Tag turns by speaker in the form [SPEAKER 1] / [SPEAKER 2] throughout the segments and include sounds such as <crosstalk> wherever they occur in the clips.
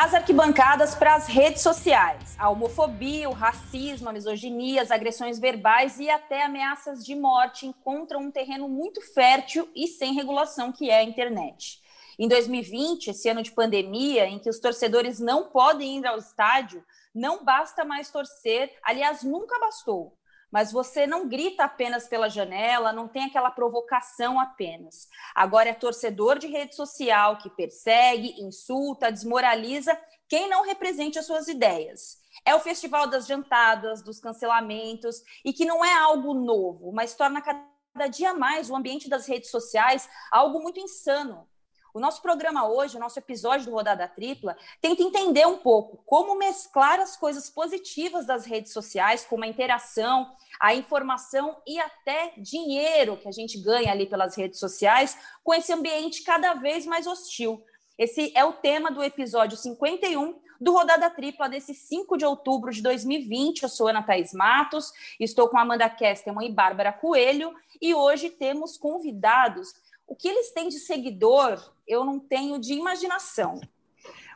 [SPEAKER 1] Das arquibancadas para as redes sociais, a homofobia, o racismo, a misoginia, as agressões verbais e até ameaças de morte encontram um terreno muito fértil e sem regulação que é a internet. Em 2020, esse ano de pandemia, em que os torcedores não podem ir ao estádio, não basta mais torcer, aliás, nunca bastou mas você não grita apenas pela janela, não tem aquela provocação apenas. Agora é torcedor de rede social que persegue, insulta, desmoraliza quem não represente as suas ideias. É o festival das jantadas, dos cancelamentos, e que não é algo novo, mas torna cada dia mais o ambiente das redes sociais algo muito insano. O nosso programa hoje, o nosso episódio do Rodada Tripla, tenta entender um pouco como mesclar as coisas positivas das redes sociais, como a interação, a informação e até dinheiro que a gente ganha ali pelas redes sociais, com esse ambiente cada vez mais hostil. Esse é o tema do episódio 51 do Rodada Tripla desse 5 de outubro de 2020. Eu sou Ana Thaís Matos, estou com Amanda Kesterman e Bárbara Coelho, e hoje temos convidados o que eles têm de seguidor, eu não tenho de imaginação.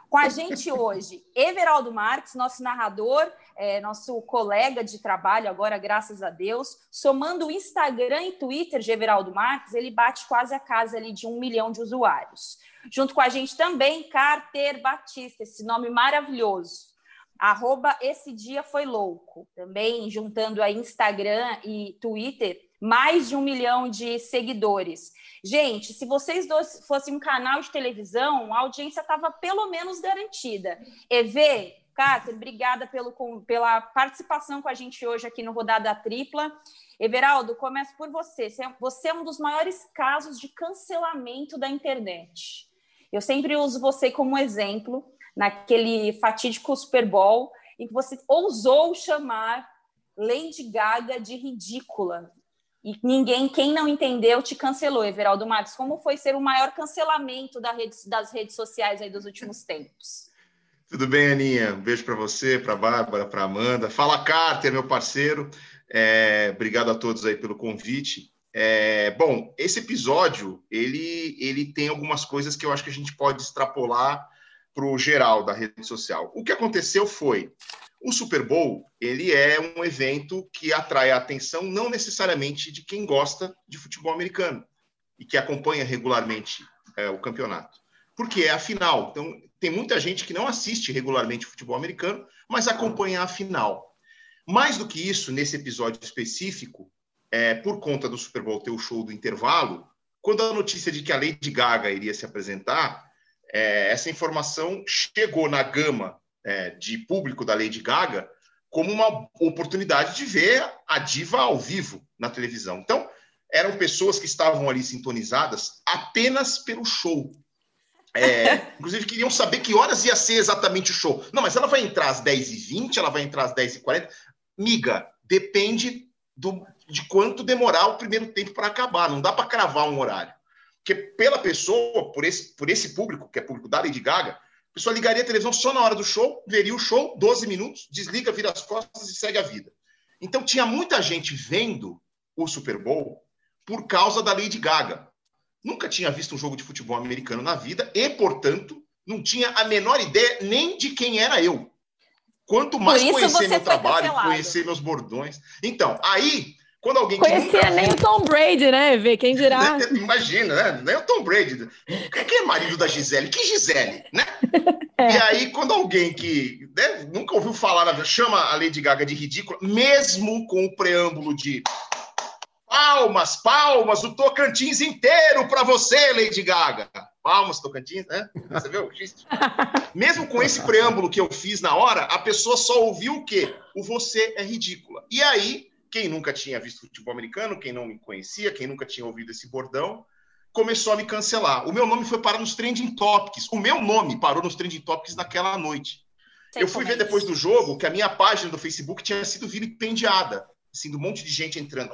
[SPEAKER 1] Com a gente hoje, Everaldo Marques, nosso narrador, é, nosso colega de trabalho agora, graças a Deus. Somando o Instagram e Twitter de Everaldo Marques, ele bate quase a casa ali de um milhão de usuários. Junto com a gente também, Carter Batista, esse nome maravilhoso. Arroba esse dia foi louco. Também juntando a Instagram e Twitter, mais de um milhão de seguidores. Gente, se vocês dois fossem um canal de televisão, a audiência estava pelo menos garantida. EV, Cáter, obrigada pelo, pela participação com a gente hoje aqui no Rodada Tripla. Everaldo, começo por você. Você é um dos maiores casos de cancelamento da internet. Eu sempre uso você como exemplo naquele fatídico Super Bowl em que você ousou chamar Lady Gaga de ridícula. E ninguém, quem não entendeu, te cancelou, Everaldo Marques. Como foi ser o maior cancelamento da rede, das redes sociais aí dos últimos <laughs> tempos?
[SPEAKER 2] Tudo bem, Aninha? Um beijo para você, para a Bárbara, para a Amanda. Fala, Carter, meu parceiro. É, obrigado a todos aí pelo convite. É, bom, esse episódio, ele, ele tem algumas coisas que eu acho que a gente pode extrapolar para o geral da rede social. O que aconteceu foi, o Super Bowl, ele é um evento que atrai a atenção não necessariamente de quem gosta de futebol americano e que acompanha regularmente é, o campeonato. Porque é a final. Então, tem muita gente que não assiste regularmente futebol americano, mas acompanha a final. Mais do que isso, nesse episódio específico, é, por conta do Super Bowl ter o show do intervalo, quando a notícia de que a Lady Gaga iria se apresentar, é, essa informação chegou na gama é, de público da Lady Gaga como uma oportunidade de ver a diva ao vivo na televisão. Então, eram pessoas que estavam ali sintonizadas apenas pelo show. É, <laughs> inclusive, queriam saber que horas ia ser exatamente o show. Não, mas ela vai entrar às 10h20, ela vai entrar às 10h40. Miga, depende do, de quanto demorar o primeiro tempo para acabar. Não dá para cravar um horário. Porque pela pessoa, por esse, por esse público, que é público da Lady Gaga, a pessoa ligaria a televisão só na hora do show, veria o show, 12 minutos, desliga, vira as costas e segue a vida. Então tinha muita gente vendo o Super Bowl por causa da Lady Gaga. Nunca tinha visto um jogo de futebol americano na vida e, portanto, não tinha a menor ideia nem de quem era eu. Quanto mais conhecer meu trabalho, cancelado. conhecer meus bordões. Então, aí quando alguém
[SPEAKER 3] Conhecia nem o Tom Brady, né? Ver quem dirá. <laughs>
[SPEAKER 2] Imagina, né? Nem o Tom Brady. Quem é marido da Gisele? Que Gisele, né? <laughs> É. E aí, quando alguém que né, nunca ouviu falar, chama a Lady Gaga de ridícula, mesmo com o preâmbulo de palmas, palmas, o Tocantins inteiro para você, Lady Gaga. Palmas, Tocantins, né? Você viu? <laughs> mesmo com esse preâmbulo que eu fiz na hora, a pessoa só ouviu o quê? O você é ridícula. E aí quem nunca tinha visto futebol americano, quem não me conhecia, quem nunca tinha ouvido esse bordão, começou a me cancelar. O meu nome foi parar nos trending topics. O meu nome parou nos trending topics naquela noite. Sei eu fui ver é depois do jogo que a minha página do Facebook tinha sido vilipendiada, assim, do um monte de gente entrando.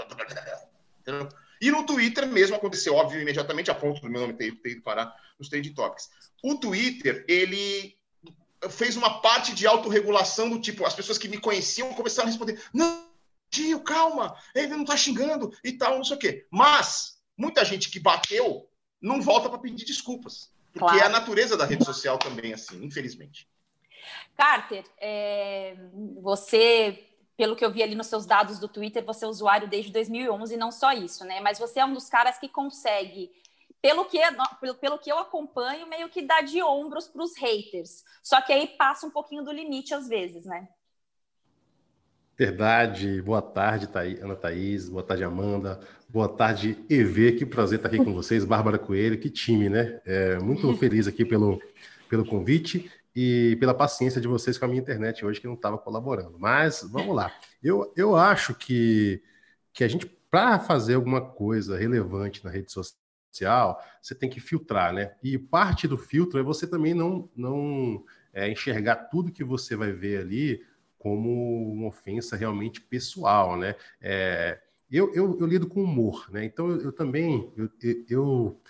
[SPEAKER 2] E no Twitter mesmo aconteceu, óbvio, imediatamente, a ponto do meu nome ter, ter ido parar nos trending topics. O Twitter, ele fez uma parte de autorregulação do tipo, as pessoas que me conheciam começaram a responder: não, tio, calma, ele não tá xingando e tal, não sei o quê. Mas muita gente que bateu não volta para pedir desculpas. Porque claro. é a natureza da rede social também, assim, infelizmente.
[SPEAKER 1] Carter, é, você, pelo que eu vi ali nos seus dados do Twitter, você é usuário desde 2011 e não só isso, né? Mas você é um dos caras que consegue, pelo que, pelo, pelo que eu acompanho, meio que dar de ombros para os haters. Só que aí passa um pouquinho do limite às vezes, né?
[SPEAKER 4] Verdade. Boa tarde, Ana Thaís. Boa tarde, Amanda. Boa tarde, EV. Que prazer estar aqui com vocês. Bárbara Coelho, que time, né? É, muito <laughs> feliz aqui pelo, pelo convite e pela paciência de vocês com a minha internet hoje, que não estava colaborando. Mas vamos lá. Eu, eu acho que, que a gente, para fazer alguma coisa relevante na rede social, você tem que filtrar, né? E parte do filtro é você também não, não é, enxergar tudo que você vai ver ali como uma ofensa realmente pessoal, né? É, eu, eu, eu, lido com humor, né? Então eu, eu também eu, eu,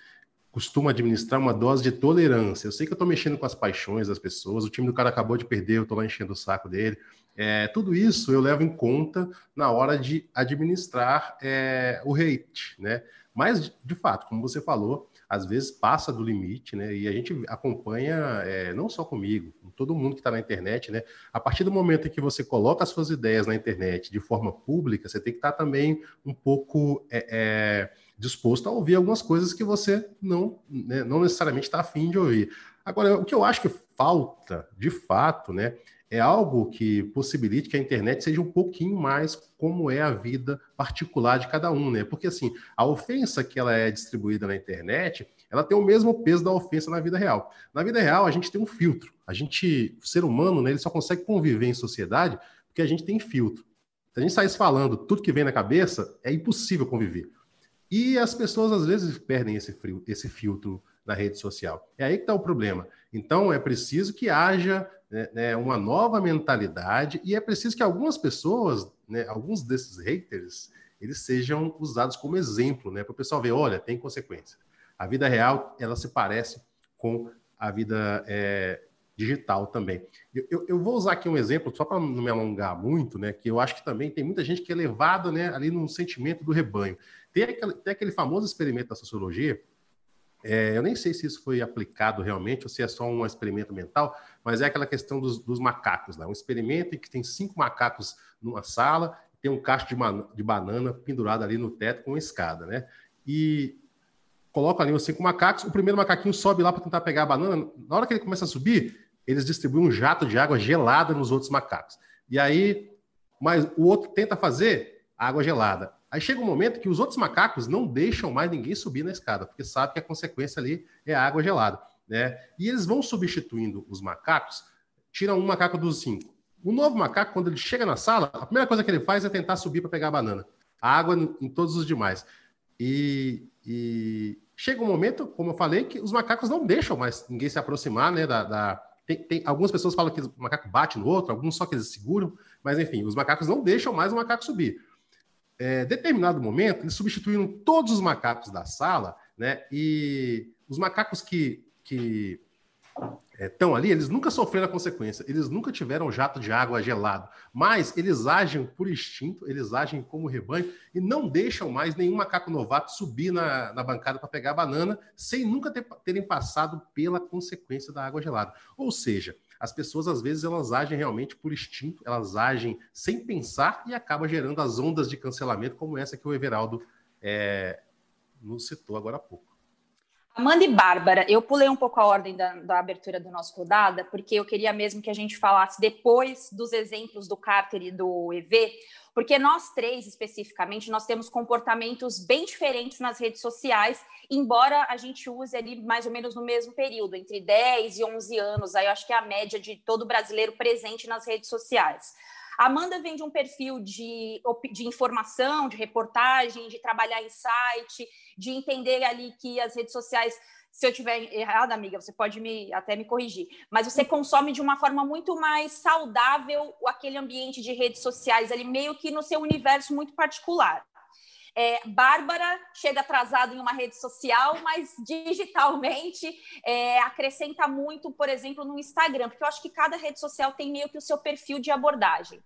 [SPEAKER 4] costumo administrar uma dose de tolerância. Eu sei que eu estou mexendo com as paixões das pessoas. O time do cara acabou de perder, eu estou lá enchendo o saco dele. É, tudo isso eu levo em conta na hora de administrar é, o hate, né? Mas de fato, como você falou, às vezes passa do limite, né? E a gente acompanha, é, não só comigo, todo mundo que está na internet, né? A partir do momento em que você coloca as suas ideias na internet de forma pública, você tem que estar tá também um pouco é, é, disposto a ouvir algumas coisas que você não, né, não necessariamente está afim de ouvir. Agora, o que eu acho que falta, de fato, né? É algo que possibilite que a internet seja um pouquinho mais como é a vida particular de cada um, né? Porque assim, a ofensa que ela é distribuída na internet, ela tem o mesmo peso da ofensa na vida real. Na vida real, a gente tem um filtro. A gente, o ser humano, né, ele só consegue conviver em sociedade porque a gente tem filtro. Se a gente saísse falando tudo que vem na cabeça, é impossível conviver. E as pessoas às vezes perdem esse, frio, esse filtro na rede social. É aí que está o problema. Então, é preciso que haja né, né, uma nova mentalidade e é preciso que algumas pessoas, né, alguns desses haters, eles sejam usados como exemplo, né, para o pessoal ver, olha, tem consequência. A vida real, ela se parece com a vida é, digital também. Eu, eu, eu, vou usar aqui um exemplo, só para não me alongar muito, né, que eu acho que também tem muita gente que é levada né, ali no sentimento do rebanho. Tem aquele, tem aquele famoso experimento da sociologia, é, eu nem sei se isso foi aplicado realmente ou se é só um experimento mental, mas é aquela questão dos, dos macacos lá. Um experimento em que tem cinco macacos numa sala, tem um cacho de, de banana pendurado ali no teto com uma escada, né? E colocam ali os cinco macacos, o primeiro macaquinho sobe lá para tentar pegar a banana. Na hora que ele começa a subir, eles distribuem um jato de água gelada nos outros macacos. E aí, mas o outro tenta fazer água gelada. Aí chega um momento que os outros macacos não deixam mais ninguém subir na escada, porque sabe que a consequência ali é a água gelada. Né? E eles vão substituindo os macacos, tiram um macaco dos cinco. O novo macaco, quando ele chega na sala, a primeira coisa que ele faz é tentar subir para pegar a banana. A água em todos os demais. E, e, chega um momento, como eu falei, que os macacos não deixam mais ninguém se aproximar, né? Da, da... Tem, tem, algumas pessoas falam que o macaco bate no outro, alguns só que eles seguram, mas enfim, os macacos não deixam mais o macaco subir é, determinado momento, eles substituíram todos os macacos da sala, né? E os macacos que, estão é, ali, eles nunca sofreram a consequência, eles nunca tiveram jato de água gelado, mas eles agem por instinto, eles agem como rebanho e não deixam mais nenhum macaco novato subir na, na bancada para pegar a banana sem nunca ter, terem passado pela consequência da água gelada. Ou seja, as pessoas às vezes elas agem realmente por instinto, elas agem sem pensar e acaba gerando as ondas de cancelamento como essa que o Everaldo é, nos citou agora há pouco.
[SPEAKER 1] Amanda e Bárbara, eu pulei um pouco a ordem da, da, abertura do nosso rodada, porque eu queria mesmo que a gente falasse depois dos exemplos do Carter e do EV, porque nós três, especificamente, nós temos comportamentos bem diferentes nas redes sociais, embora a gente use ali mais ou menos no mesmo período, entre 10 e 11 anos, aí eu acho que é a média de todo brasileiro presente nas redes sociais. A Amanda vem de um perfil de, de informação, de reportagem, de trabalhar em site, de entender ali que as redes sociais se eu tiver errada, amiga, você pode me até me corrigir, mas você consome de uma forma muito mais saudável aquele ambiente de redes sociais ali, meio que no seu universo muito particular. É, Bárbara chega atrasada em uma rede social, mas digitalmente é, acrescenta muito, por exemplo, no Instagram, porque eu acho que cada rede social tem meio que o seu perfil de abordagem.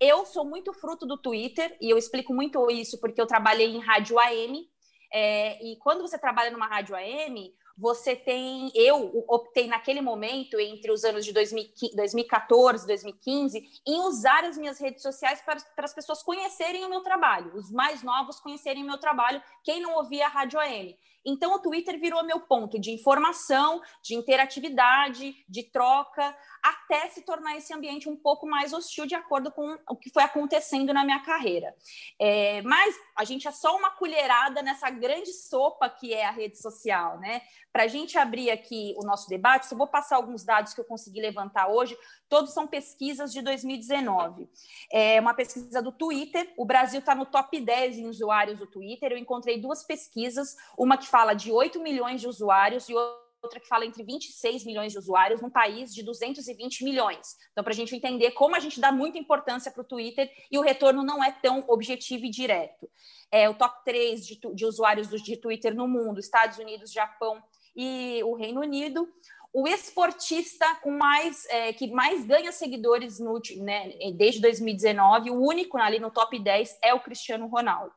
[SPEAKER 1] Eu sou muito fruto do Twitter, e eu explico muito isso porque eu trabalhei em rádio AM, é, e quando você trabalha numa rádio AM, você tem. Eu optei naquele momento, entre os anos de 2014 e 2015, em usar as minhas redes sociais para, para as pessoas conhecerem o meu trabalho, os mais novos conhecerem o meu trabalho, quem não ouvia a Rádio AM. Então, o Twitter virou meu ponto de informação, de interatividade, de troca, até se tornar esse ambiente um pouco mais hostil, de acordo com o que foi acontecendo na minha carreira. É, mas a gente é só uma colherada nessa grande sopa que é a rede social, né? Para a gente abrir aqui o nosso debate, eu vou passar alguns dados que eu consegui levantar hoje, todos são pesquisas de 2019. É uma pesquisa do Twitter, o Brasil está no top 10 em usuários do Twitter. Eu encontrei duas pesquisas, uma que fala de 8 milhões de usuários e outra que fala entre 26 milhões de usuários num país de 220 milhões. Então, para a gente entender como a gente dá muita importância para o Twitter e o retorno não é tão objetivo e direto. É o top 3 de, de usuários de Twitter no mundo, Estados Unidos, Japão e o Reino Unido o esportista com mais é, que mais ganha seguidores no, né, desde 2019, o único ali no top 10 é o Cristiano Ronaldo.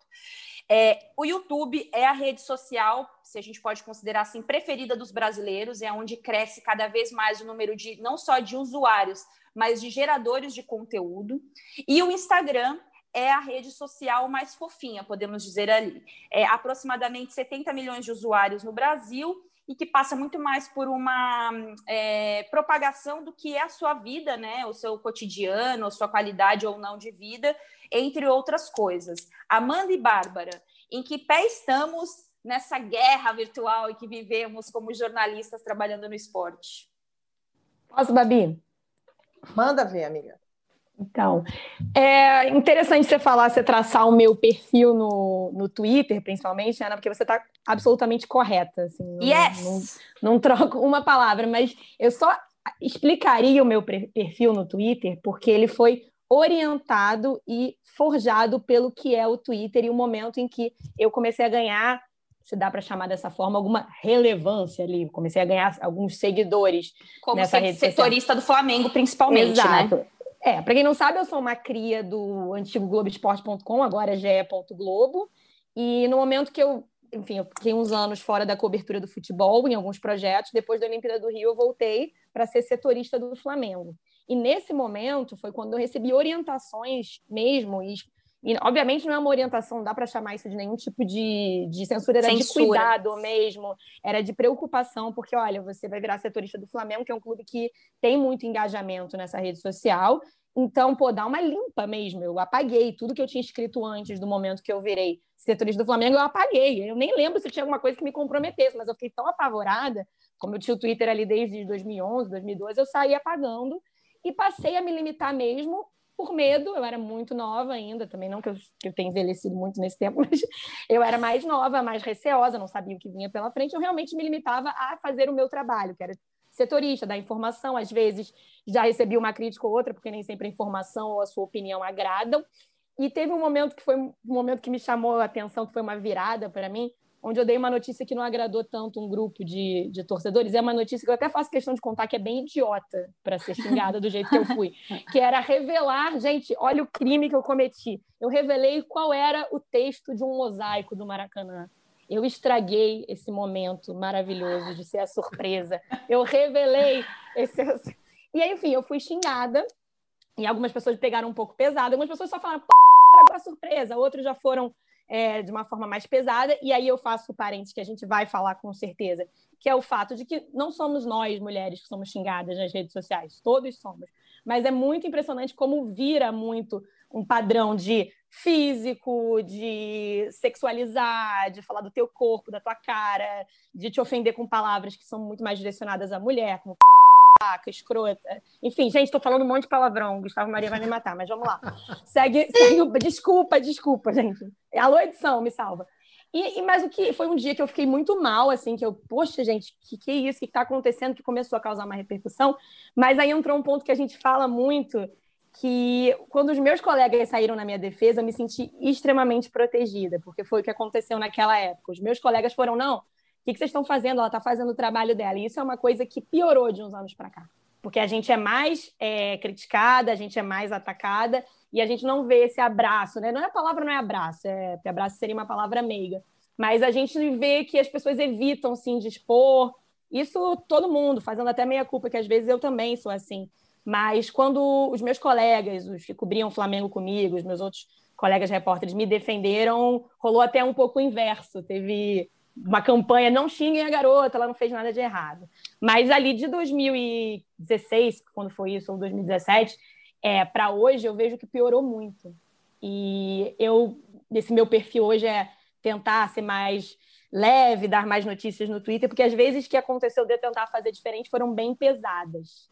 [SPEAKER 1] É, o YouTube é a rede social, se a gente pode considerar assim, preferida dos brasileiros, é onde cresce cada vez mais o número de não só de usuários, mas de geradores de conteúdo. E o Instagram é a rede social mais fofinha, podemos dizer ali. É aproximadamente 70 milhões de usuários no Brasil e que passa muito mais por uma é, propagação do que é a sua vida, né? O seu cotidiano, a sua qualidade ou não de vida entre outras coisas. Amanda e Bárbara, em que pé estamos nessa guerra virtual em que vivemos como jornalistas trabalhando no esporte?
[SPEAKER 3] Posso, Babi?
[SPEAKER 5] Manda ver, amiga.
[SPEAKER 3] Então, é interessante você falar, você traçar o meu perfil no, no Twitter, principalmente, Ana, porque você está absolutamente correta. Assim,
[SPEAKER 1] não, yes!
[SPEAKER 3] Não, não troco uma palavra, mas eu só explicaria o meu perfil no Twitter, porque ele foi orientado e forjado pelo que é o Twitter e o momento em que eu comecei a ganhar, se dá para chamar dessa forma, alguma relevância ali. Comecei a ganhar alguns seguidores
[SPEAKER 1] Como
[SPEAKER 3] nessa rede
[SPEAKER 1] setorista do Flamengo, principalmente, né? Exato. né?
[SPEAKER 3] É, para quem não sabe, eu sou uma cria do antigo Globoesporte.com, agora é ge.globo. E no momento que eu, enfim, eu fiquei uns anos fora da cobertura do futebol em alguns projetos, depois da Olimpíada do Rio eu voltei para ser setorista do Flamengo. E nesse momento foi quando eu recebi orientações mesmo, e, e obviamente não é uma orientação, não dá para chamar isso de nenhum tipo de, de censura, era censura. de cuidado mesmo, era de preocupação, porque olha, você vai virar setorista do Flamengo, que é um clube que tem muito engajamento nessa rede social, então, pô, dá uma limpa mesmo. Eu apaguei tudo que eu tinha escrito antes do momento que eu virei setorista do Flamengo, eu apaguei. Eu nem lembro se tinha alguma coisa que me comprometesse, mas eu fiquei tão apavorada, como eu tinha o Twitter ali desde 2011, 2012, eu saí apagando e passei a me limitar mesmo por medo. Eu era muito nova ainda, também não que eu, que eu tenha envelhecido muito nesse tempo, <laughs> mas eu era mais nova, mais receosa, não sabia o que vinha pela frente. Eu realmente me limitava a fazer o meu trabalho, que era setorista, dar informação. Às vezes já recebi uma crítica ou outra, porque nem sempre a informação ou a sua opinião agradam. E teve um momento que foi um momento que me chamou a atenção, que foi uma virada para mim, onde eu dei uma notícia que não agradou tanto um grupo de, de torcedores. É uma notícia que eu até faço questão de contar que é bem idiota para ser xingada do jeito que eu fui, que era revelar, gente, olha o crime que eu cometi. Eu revelei qual era o texto de um mosaico do Maracanã. Eu estraguei esse momento maravilhoso de ser a surpresa. Eu revelei esse <laughs> E aí, enfim, eu fui xingada e algumas pessoas pegaram um pouco pesado, algumas pessoas só falaram, pô, a surpresa, outros já foram é, de uma forma mais pesada, e aí eu faço o parênteses que a gente vai falar com certeza, que é o fato de que não somos nós, mulheres, que somos xingadas nas redes sociais, todos somos, mas é muito impressionante como vira muito um padrão de físico, de sexualizar, de falar do teu corpo, da tua cara, de te ofender com palavras que são muito mais direcionadas à mulher, como vaca, escrota. Enfim, gente, estou falando um monte de palavrão. Gustavo Maria vai me matar, mas vamos lá. <laughs> Segue, segue o... Desculpa, desculpa, gente. Alô, edição, me salva. E, e, mas o que foi um dia que eu fiquei muito mal, assim, que eu, poxa, gente, que que é isso? O que está acontecendo? Que começou a causar uma repercussão. Mas aí entrou um ponto que a gente fala muito, que quando os meus colegas saíram na minha defesa, eu me senti extremamente protegida, porque foi o que aconteceu naquela época. Os meus colegas foram, não, que, que vocês estão fazendo? Ela está fazendo o trabalho dela. E isso é uma coisa que piorou de uns anos para cá. Porque a gente é mais é, criticada, a gente é mais atacada e a gente não vê esse abraço, né? Não é a palavra, não é abraço, é, porque abraço seria uma palavra meiga. Mas a gente vê que as pessoas evitam, sim, de expor. Isso todo mundo, fazendo até meia culpa, que às vezes eu também sou assim. Mas quando os meus colegas, os que cobriam o Flamengo comigo, os meus outros colegas repórteres me defenderam, rolou até um pouco o inverso. Teve uma campanha, não xinguem a garota, ela não fez nada de errado. Mas ali de 2016, quando foi isso, ou 2017, é, para hoje, eu vejo que piorou muito. E eu, esse meu perfil hoje é tentar ser mais leve, dar mais notícias no Twitter, porque às vezes que aconteceu de eu tentar fazer diferente foram bem pesadas.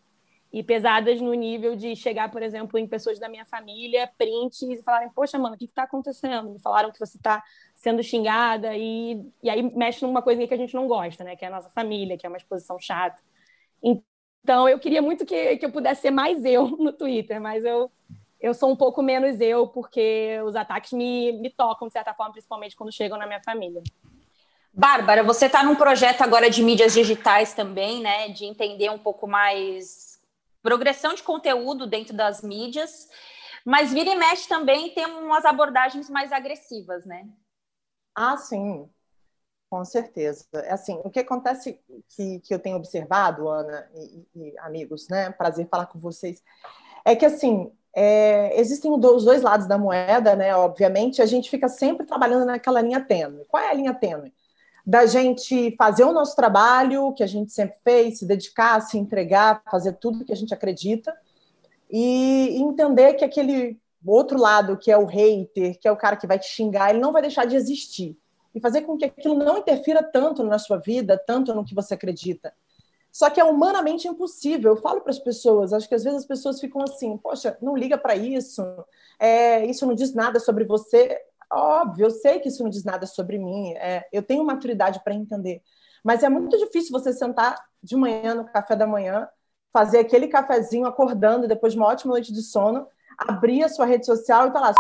[SPEAKER 3] E pesadas no nível de chegar, por exemplo, em pessoas da minha família, prints e falarem: Poxa, mano, o que está acontecendo? Me falaram que você está sendo xingada, e, e aí mexe numa coisa que a gente não gosta, né? Que é a nossa família, que é uma exposição chata. Então, eu queria muito que, que eu pudesse ser mais eu <laughs> no Twitter, mas eu eu sou um pouco menos eu, porque os ataques me, me tocam, de certa forma, principalmente quando chegam na minha família.
[SPEAKER 1] Bárbara, você está num projeto agora de mídias digitais também, né? De entender um pouco mais progressão de conteúdo dentro das mídias, mas vira e mexe também tem umas abordagens mais agressivas, né?
[SPEAKER 5] Ah, sim, com certeza. É assim, o que acontece que, que eu tenho observado, Ana e, e amigos, né? Prazer falar com vocês, é que assim é, existem os dois lados da moeda, né? Obviamente, a gente fica sempre trabalhando naquela linha tênue. Qual é a linha tênue? Da gente fazer o nosso trabalho, que a gente sempre fez, se dedicar, se entregar, fazer tudo que a gente acredita, e entender que aquele outro lado, que é o hater, que é o cara que vai te xingar, ele não vai deixar de existir. E fazer com que aquilo não interfira tanto na sua vida, tanto no que você acredita. Só que é humanamente impossível. Eu falo para as pessoas, acho que às vezes as pessoas ficam assim, poxa, não liga para isso, é, isso não diz nada sobre você. Óbvio, eu sei que isso não diz nada sobre mim, é, eu tenho maturidade para entender. Mas é muito difícil você sentar de manhã no café da manhã, fazer aquele cafezinho acordando depois de uma ótima noite de sono, abrir a sua rede social e falar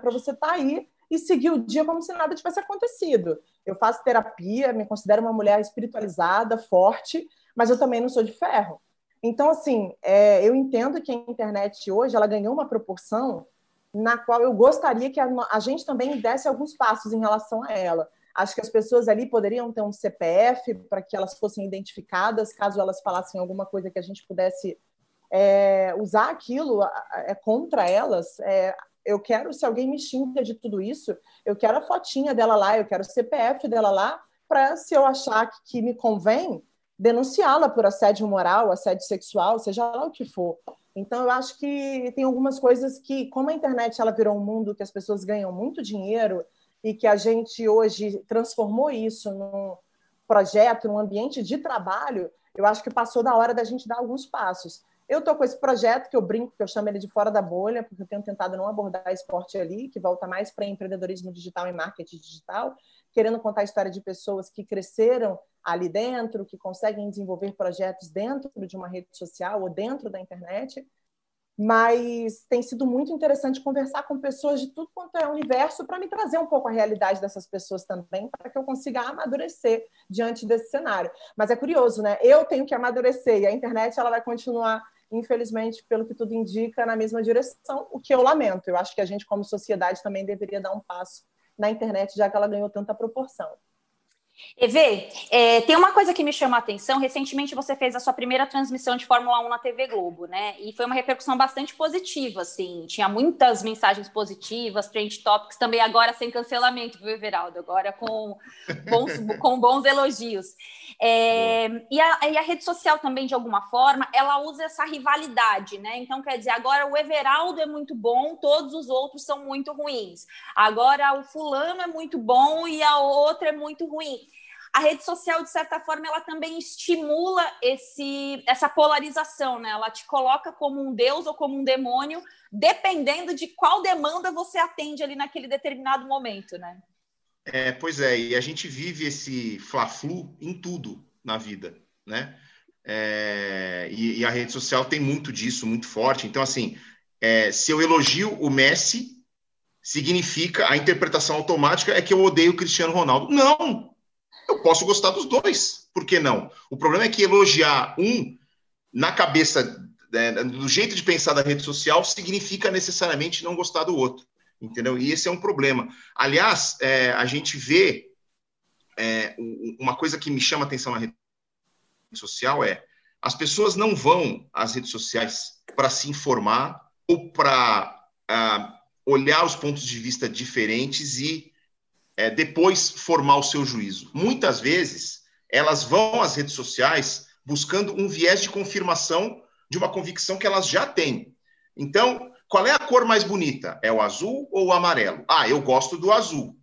[SPEAKER 5] para você estar tá aí e seguir o dia como se nada tivesse acontecido. Eu faço terapia, me considero uma mulher espiritualizada, forte, mas eu também não sou de ferro. Então, assim, é, eu entendo que a internet hoje ela ganhou uma proporção na qual eu gostaria que a, a, gente também desse alguns passos em relação a ela. Acho que as pessoas ali poderiam ter um CPF para que elas fossem identificadas, caso elas falassem alguma coisa que a gente pudesse é, usar aquilo é, contra elas. É, eu quero, se alguém me xinga de tudo isso, eu quero a fotinha dela lá, eu quero o CPF dela lá, para, se eu achar que, que me convém, denunciá-la por assédio moral, assédio sexual, seja lá o que for. Então, eu acho que tem algumas coisas que, como a internet ela virou um mundo que as pessoas ganham muito dinheiro e que a gente hoje transformou isso num projeto, num ambiente de trabalho, eu acho que passou da hora da gente dar alguns passos. Eu estou com esse projeto que eu brinco, que eu chamo ele de fora da bolha, porque eu tenho tentado não abordar esporte ali, que volta mais para empreendedorismo digital e marketing digital, querendo contar a história de pessoas que cresceram ali dentro, que conseguem desenvolver projetos dentro de uma rede social ou dentro da internet. Mas tem sido muito interessante conversar com pessoas de tudo quanto é universo para me trazer um pouco a realidade dessas pessoas também, para que eu consiga amadurecer diante desse cenário. Mas é curioso, né? Eu tenho que amadurecer e a internet ela vai continuar infelizmente, pelo que tudo indica, na mesma direção, o que eu lamento. Eu acho que a gente, como sociedade, também deveria dar um passo na internet, já que ela ganhou tanta proporção.
[SPEAKER 1] Evê, é, tem uma coisa que me chama a atenção. Recentemente você fez a sua primeira transmissão de Fórmula 1 na TV Globo, né? E foi uma repercussão bastante positiva, assim. Tinha muitas mensagens positivas, trend topics, também agora sem cancelamento, viu, Everaldo? Agora com bons, <laughs> com bons elogios. É, e, a, e, a, rede social também, de alguma forma, ela usa essa rivalidade, né? Então, quer dizer, agora o Everaldo é muito bom, todos os outros são muito ruins. Agora o fulano é muito bom e a outra é muito ruim a rede social, de certa forma, ela também estimula esse, essa polarização, né? Ela te coloca como um deus ou como um demônio, dependendo de qual demanda você atende ali naquele determinado momento, né?
[SPEAKER 2] É, pois é, e a gente vive esse fla-flu em tudo na vida, né? É, e, e, a rede social tem muito disso, muito forte. Então, assim, é, se eu elogio o Messi, significa a interpretação automática é que eu odeio o Cristiano Ronaldo. Não! Eu posso gostar dos dois. Por que não? O problema é que elogiar um na cabeça, é, do jeito de pensar da rede social, significa necessariamente não gostar do outro. entendeu? E esse é um problema. Aliás, é, a gente vê é, uma coisa que me chama atenção na rede social é as pessoas não vão às redes sociais para se informar ou para uh, olhar os pontos de vista diferentes e é, depois formar o seu juízo. Muitas vezes elas vão às redes sociais buscando um viés de confirmação de uma convicção que elas já têm. Então, qual é a cor mais bonita? É o azul ou o amarelo? Ah, eu gosto do azul.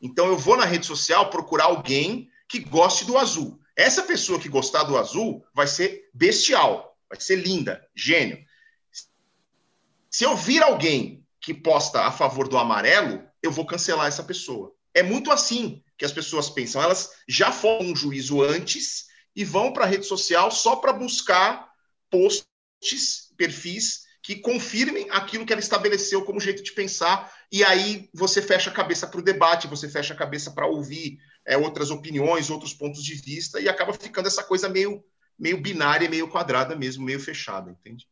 [SPEAKER 2] Então eu vou na rede social procurar alguém que goste do azul. Essa pessoa que gostar do azul vai ser bestial, vai ser linda, gênio. Se eu vir alguém que posta a favor do amarelo, eu vou cancelar essa pessoa. É muito assim que as pessoas pensam. Elas já formam um juízo antes e vão para a rede social só para buscar posts, perfis que confirmem aquilo que ela estabeleceu como jeito de pensar, e aí você fecha a cabeça para o debate, você fecha a cabeça para ouvir é, outras opiniões, outros pontos de vista, e acaba ficando essa coisa meio, meio binária, meio quadrada mesmo, meio fechada, entende?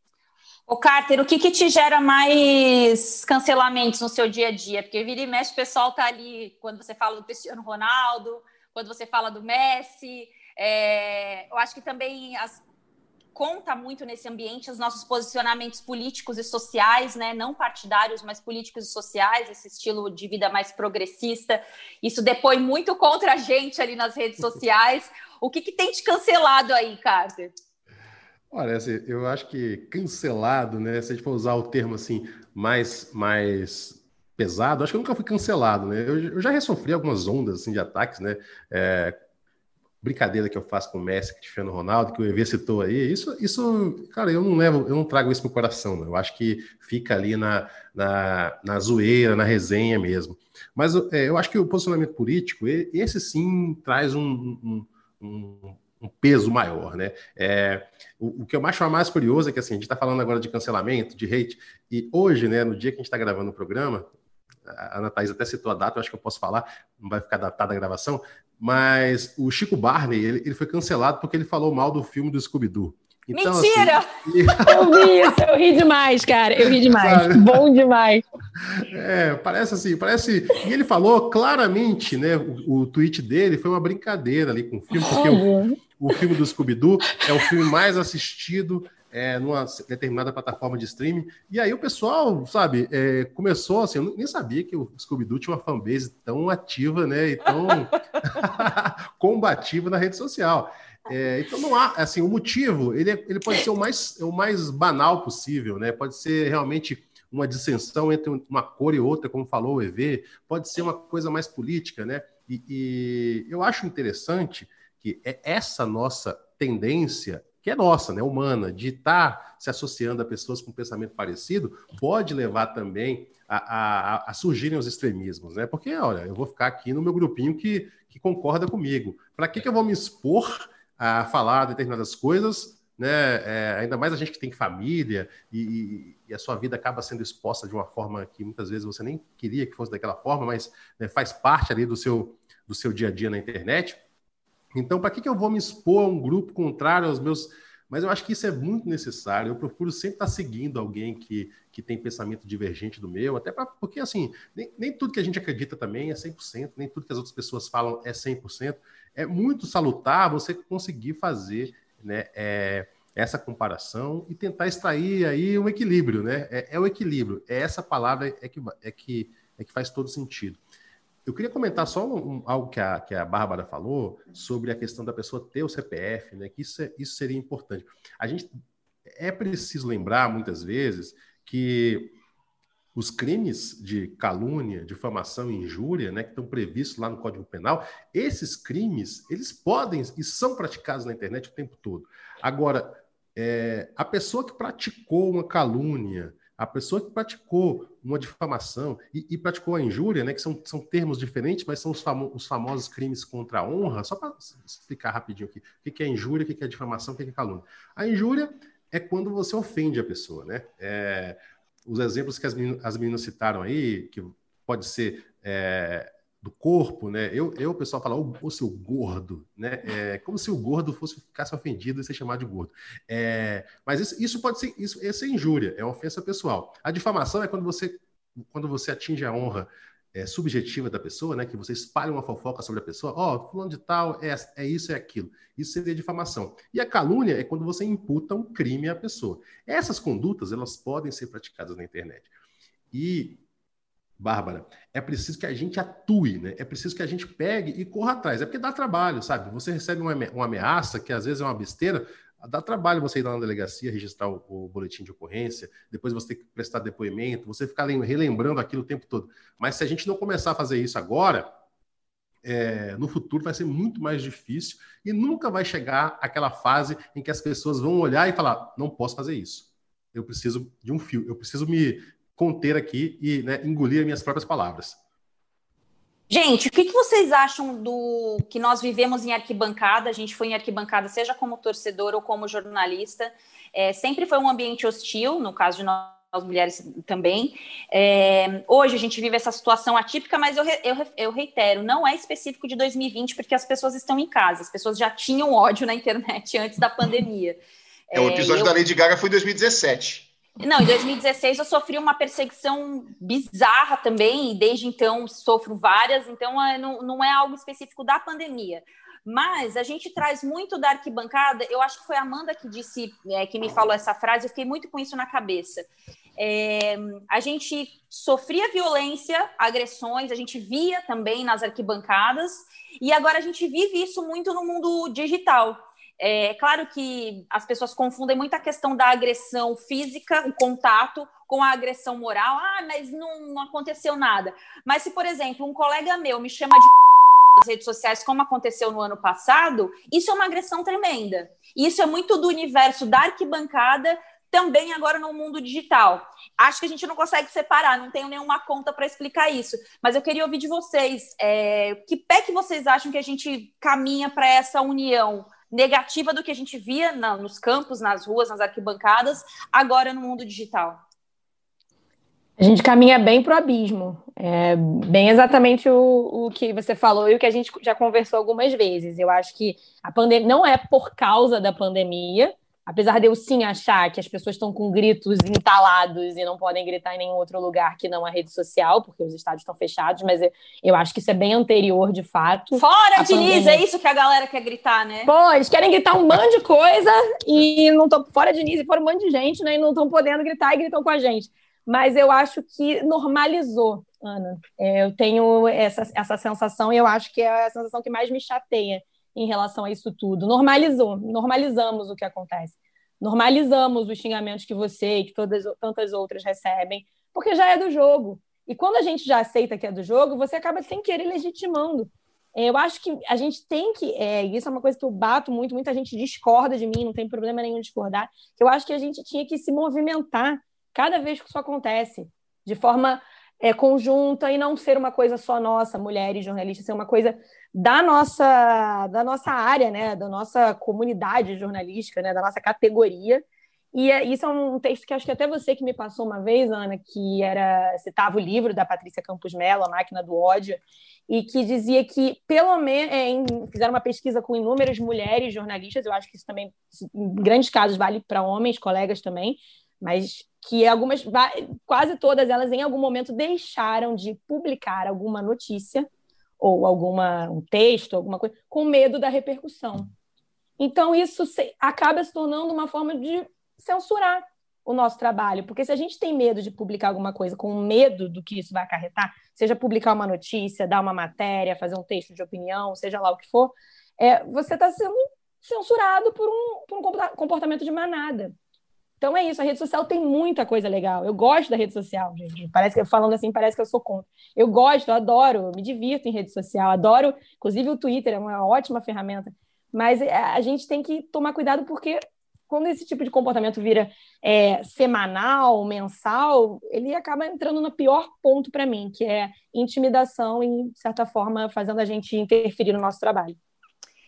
[SPEAKER 1] Ô, Carter, o que, que te gera mais cancelamentos no seu dia a dia? Porque vira e mexe, o pessoal tá ali quando você fala do Cristiano Ronaldo, quando você fala do Messi. É, eu acho que também as, conta muito nesse ambiente os nossos posicionamentos políticos e sociais, né? Não partidários, mas políticos e sociais, esse estilo de vida mais progressista. Isso depõe muito contra a gente ali nas redes sociais. O que, que tem te cancelado aí, Carter?
[SPEAKER 4] Olha, assim, eu acho que cancelado, né? Se a gente for usar o termo assim, mais, mais pesado, acho que eu nunca fui cancelado, né? Eu, eu já sofri algumas ondas assim, de ataques, né? É, brincadeira que eu faço com o Messi, Cristiano Ronaldo, que o EV citou aí, isso, isso, cara, eu não levo, eu não trago isso no coração, não. eu acho que fica ali na, na, na zoeira, na resenha mesmo. Mas é, eu acho que o posicionamento político, esse sim traz um, um, um um peso maior, né? É, o, o, que eu acho mais curioso é que assim, a gente está falando agora de cancelamento, de hate, e hoje, né, no dia que a gente está gravando o programa, a Ana Thaís até citou a data, eu acho que eu posso falar, não vai ficar datada a gravação, mas o Chico Barney, ele, ele foi cancelado porque ele falou mal do filme do Scooby-Doo.
[SPEAKER 1] Então, Mentira!
[SPEAKER 3] Assim, <laughs> eu vi isso, eu ri demais, cara. Eu ri demais. Sabe? Bom demais.
[SPEAKER 4] É, parece assim, parece. E ele falou claramente, né? O, o tweet dele foi uma brincadeira ali com o filme, porque o, o filme do Scooby-Doo é o filme mais assistido é, numa determinada plataforma de streaming. E aí o pessoal, sabe, é, começou assim, eu nem sabia que o Scooby-Doo tinha uma fanbase tão ativa, né? E tão <laughs> <laughs> combativa na rede social. É, então não há, assim, o motivo, ele, é, ele pode ser o mais, o mais banal possível, né? Pode ser realmente uma dissensão entre uma cor e outra, como falou o EV, pode ser uma coisa mais política, né? E, e eu acho interessante que é essa nossa tendência, que é nossa, né, humana, de estar se associando a pessoas com pensamento parecido, pode levar também a, a, a, surgirem os extremismos, né? Porque, olha, eu vou ficar aqui no meu grupinho que, que concorda comigo. Para que, que eu vou me expor a falar determinadas coisas, né? É, ainda mais a gente que tem família e, e, a sua vida acaba sendo exposta de uma forma que muitas vezes você nem queria que fosse daquela forma, mas né, faz parte ali do seu, do seu dia a dia na internet. Então, para que, que eu vou me expor a um grupo contrário aos meus. Mas eu acho que isso é muito necessário. Eu procuro sempre estar seguindo alguém que, que tem pensamento divergente do meu, até para. Porque, assim, nem, nem tudo que a gente acredita também é 100%, nem tudo que as outras pessoas falam é 100%. É muito salutar você conseguir fazer né, é, essa comparação e tentar extrair aí um equilíbrio, né? É, é o equilíbrio. É essa palavra é que, é, que, é que faz todo sentido. Eu queria comentar só um, algo que a, que a Bárbara falou sobre a questão da pessoa ter o CPF, né? Que isso, é, isso seria importante. A gente é preciso lembrar muitas vezes que os crimes de calúnia, difamação e injúria, né, que estão previstos lá no Código Penal, esses crimes, eles podem e são praticados na internet o tempo todo. Agora, é, a pessoa que praticou uma calúnia, a pessoa que praticou uma difamação e, e, praticou a injúria, né, que são, são termos diferentes, mas são os, famo os famosos crimes contra a honra, só para explicar rapidinho aqui, o que é injúria, o que é difamação, o que é calúnia. A injúria é quando você ofende a pessoa, né? É, os exemplos que as meninas, as meninas, citaram aí, que pode ser é, do corpo, né? Eu, eu o pessoal fala, o, seu gordo, né? É, como se o gordo fosse ficasse ofendido e ser chamado de gordo. É, mas isso, isso, pode ser, isso, isso é injúria, é ofensa pessoal. A difamação é quando você quando você atinge a honra é, subjetiva da pessoa, né, que você espalha uma fofoca sobre a pessoa, ó, oh, fulano de tal, é, é isso, é aquilo. Isso seria difamação. E a calúnia é quando você imputa um crime à pessoa. Essas condutas, elas podem ser praticadas na internet. E, Bárbara, é preciso que a gente atue, né? É preciso que a gente pegue e corra atrás. É porque dá trabalho, sabe? Você recebe uma ameaça, que às vezes é uma besteira, Dá trabalho você ir lá na delegacia, registrar o, o, boletim de ocorrência, depois você ter que prestar depoimento, você ficar relembrando aquilo o tempo todo. Mas se a gente não começar a fazer isso agora, é, no futuro vai ser muito mais difícil e nunca vai chegar aquela fase em que as pessoas vão olhar e falar: não posso fazer isso. Eu preciso de um fio, eu preciso me conter aqui e né, engolir as minhas próprias palavras.
[SPEAKER 1] Gente, o que, que, vocês acham do que nós vivemos em arquibancada? A gente foi em arquibancada, seja como torcedor ou como jornalista. É, sempre foi um ambiente hostil, no caso de nós mulheres também. É, hoje a gente vive essa situação atípica, mas eu, eu, eu, reitero, não é específico de 2020, porque as pessoas estão em casa, as pessoas já tinham ódio na internet <laughs> antes da pandemia.
[SPEAKER 2] É, o episódio é, eu... da Lady Gaga foi em 2017.
[SPEAKER 1] Não, em 2016 eu sofri uma perseguição bizarra também, e desde então sofro várias, então é, não, não é algo específico da pandemia. Mas a gente traz muito da arquibancada, eu acho que foi a Amanda que disse, é, que me falou essa frase, eu fiquei muito com isso na cabeça. É, a gente sofria violência, agressões, a gente via também nas arquibancadas, e agora a gente vive isso muito no mundo digital. É claro que as pessoas confundem muito a questão da agressão física, o contato, com a agressão moral. Ah, mas não, não aconteceu nada. Mas se, por exemplo, um colega meu me chama de <laughs> nas redes sociais, como aconteceu no ano passado, isso é uma agressão tremenda. Isso é muito do universo da arquibancada, também agora no mundo digital. Acho que a gente não consegue separar, não tenho nenhuma conta para explicar isso. Mas eu queria ouvir de vocês, é, que pé que vocês acham que a gente caminha para essa união negativa do que a gente via na, nos campos, nas ruas, nas arquibancadas, agora no mundo digital?
[SPEAKER 3] A gente caminha bem para o abismo. É bem exatamente o, o que você falou e o que a gente já conversou algumas vezes. Eu acho que a pandemia não é por causa da pandemia, apesar de eu sim achar que as pessoas estão com gritos entalados e não podem gritar em nenhum outro lugar que não a rede social, porque os estádios estão fechados, mas eu, eu acho que isso é bem anterior, de fato.
[SPEAKER 1] Fora, Diniz, é isso que a galera quer gritar, né?
[SPEAKER 3] Pô, eles querem gritar um bando de coisa e não estão. Fora, Diniz, e fora um bando de gente, né? E não estão podendo gritar e gritam com a gente. Mas eu acho que normalizou, Ana. É, eu tenho essa, essa sensação e eu acho que é a sensação que mais me chateia em relação a isso tudo. Normalizou, normalizamos o que acontece. Normalizamos os xingamentos que você e que todas tantas outras recebem, porque já é do jogo. E quando a gente já aceita que é do jogo, você acaba sem querer legitimando. Eu acho que a gente tem que. É, isso é uma coisa que eu bato muito, muita gente discorda de mim, não tem problema nenhum discordar. Eu acho que a gente tinha que se movimentar cada vez que isso acontece, de forma é, conjunta e não ser uma coisa só nossa, mulheres jornalistas, ser uma coisa da nossa, da nossa área, né, da nossa comunidade jornalística, né, da nossa categoria. E é, isso é um texto que acho que até você que me passou uma vez, Ana, que era citava o livro da Patrícia Campos Mello, A Máquina do Ódio, e que dizia que, pelo menos, é, fizeram uma pesquisa com inúmeras mulheres jornalistas, eu acho que isso também, em grandes casos, vale para homens, colegas também, mas que algumas, quase todas elas, em algum momento, deixaram de publicar alguma notícia ou alguma um texto, alguma coisa, com medo da repercussão. Então, isso se, acaba se tornando uma forma de censurar o nosso trabalho, porque se a gente tem medo de publicar alguma coisa com medo do que isso vai acarretar, seja publicar uma notícia, dar uma matéria, fazer um texto de opinião, seja lá o que for, é, você está sendo censurado por um, por um comportamento de manada. Então é isso, a rede social tem muita coisa legal. Eu gosto da rede social, gente. Parece que falando assim, parece que eu sou contra. Eu gosto, eu adoro, me divirto em rede social, adoro, inclusive o Twitter é uma ótima ferramenta. Mas é, a gente tem que tomar cuidado porque quando esse tipo de comportamento vira é, semanal, mensal, ele acaba entrando no pior ponto para mim, que é intimidação e, de certa forma, fazendo a gente interferir no nosso trabalho.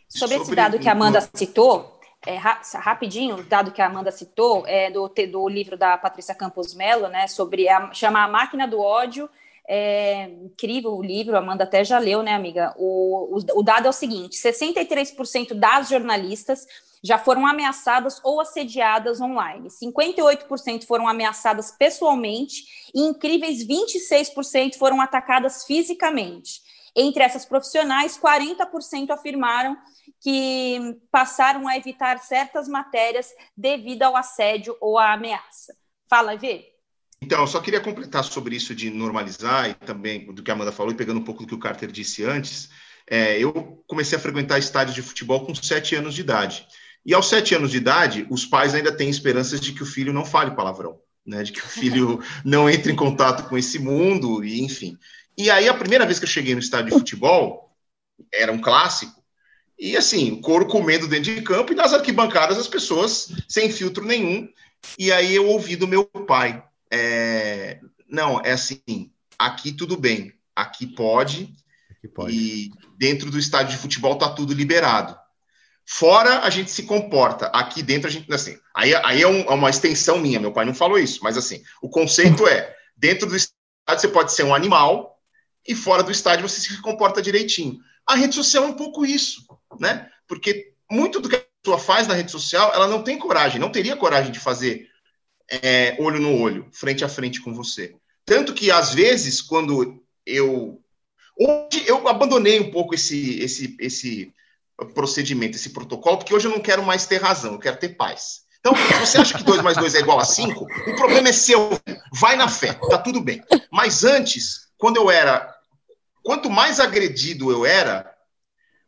[SPEAKER 1] Sobre, Sobre esse dado que a Amanda citou, é, rapidinho, dado que a Amanda citou, é do, do livro da Patrícia Campos Mello, né, sobre a, chama A Máquina do Ódio, é incrível o livro, a Amanda até já leu, né, amiga? O, o, o dado é o seguinte: 63% das jornalistas já foram ameaçadas ou assediadas online. 58% foram ameaçadas pessoalmente e incríveis 26% foram atacadas fisicamente. Entre essas profissionais, 40% afirmaram que passaram a evitar certas matérias devido ao assédio ou à ameaça. Fala, Vê.
[SPEAKER 2] Então, eu só queria completar sobre isso de normalizar e também do que a Amanda falou, e pegando um pouco do que o Carter disse antes. É, eu comecei a frequentar estádios de futebol com sete anos de idade. E aos sete anos de idade, os pais ainda têm esperanças de que o filho não fale palavrão, né? De que o filho <laughs> não entre em contato com esse mundo, e enfim. E aí, a primeira vez que eu cheguei no estádio de futebol, era um clássico, e assim, o couro comendo dentro de campo, e nas arquibancadas as pessoas sem filtro nenhum. E aí eu ouvi do meu pai: é, não, é assim, aqui tudo bem, aqui pode, aqui pode, e dentro do estádio de futebol tá tudo liberado. Fora a gente se comporta, aqui dentro a gente, assim, aí, aí é, um, é uma extensão minha, meu pai não falou isso, mas assim, o conceito é, dentro do estádio você pode ser um animal, e fora do estádio você se comporta direitinho. A rede social é um pouco isso, né? Porque muito do que a pessoa faz na rede social, ela não tem coragem, não teria coragem de fazer é, olho no olho, frente a frente com você. Tanto que, às vezes, quando eu. Hoje eu abandonei um pouco esse, esse, esse procedimento, esse protocolo, porque hoje eu não quero mais ter razão, eu quero ter paz. Então, se você acha que 2 mais 2 é igual a 5, o problema é seu. Vai na fé, tá tudo bem. Mas antes, quando eu era. Quanto mais agredido eu era,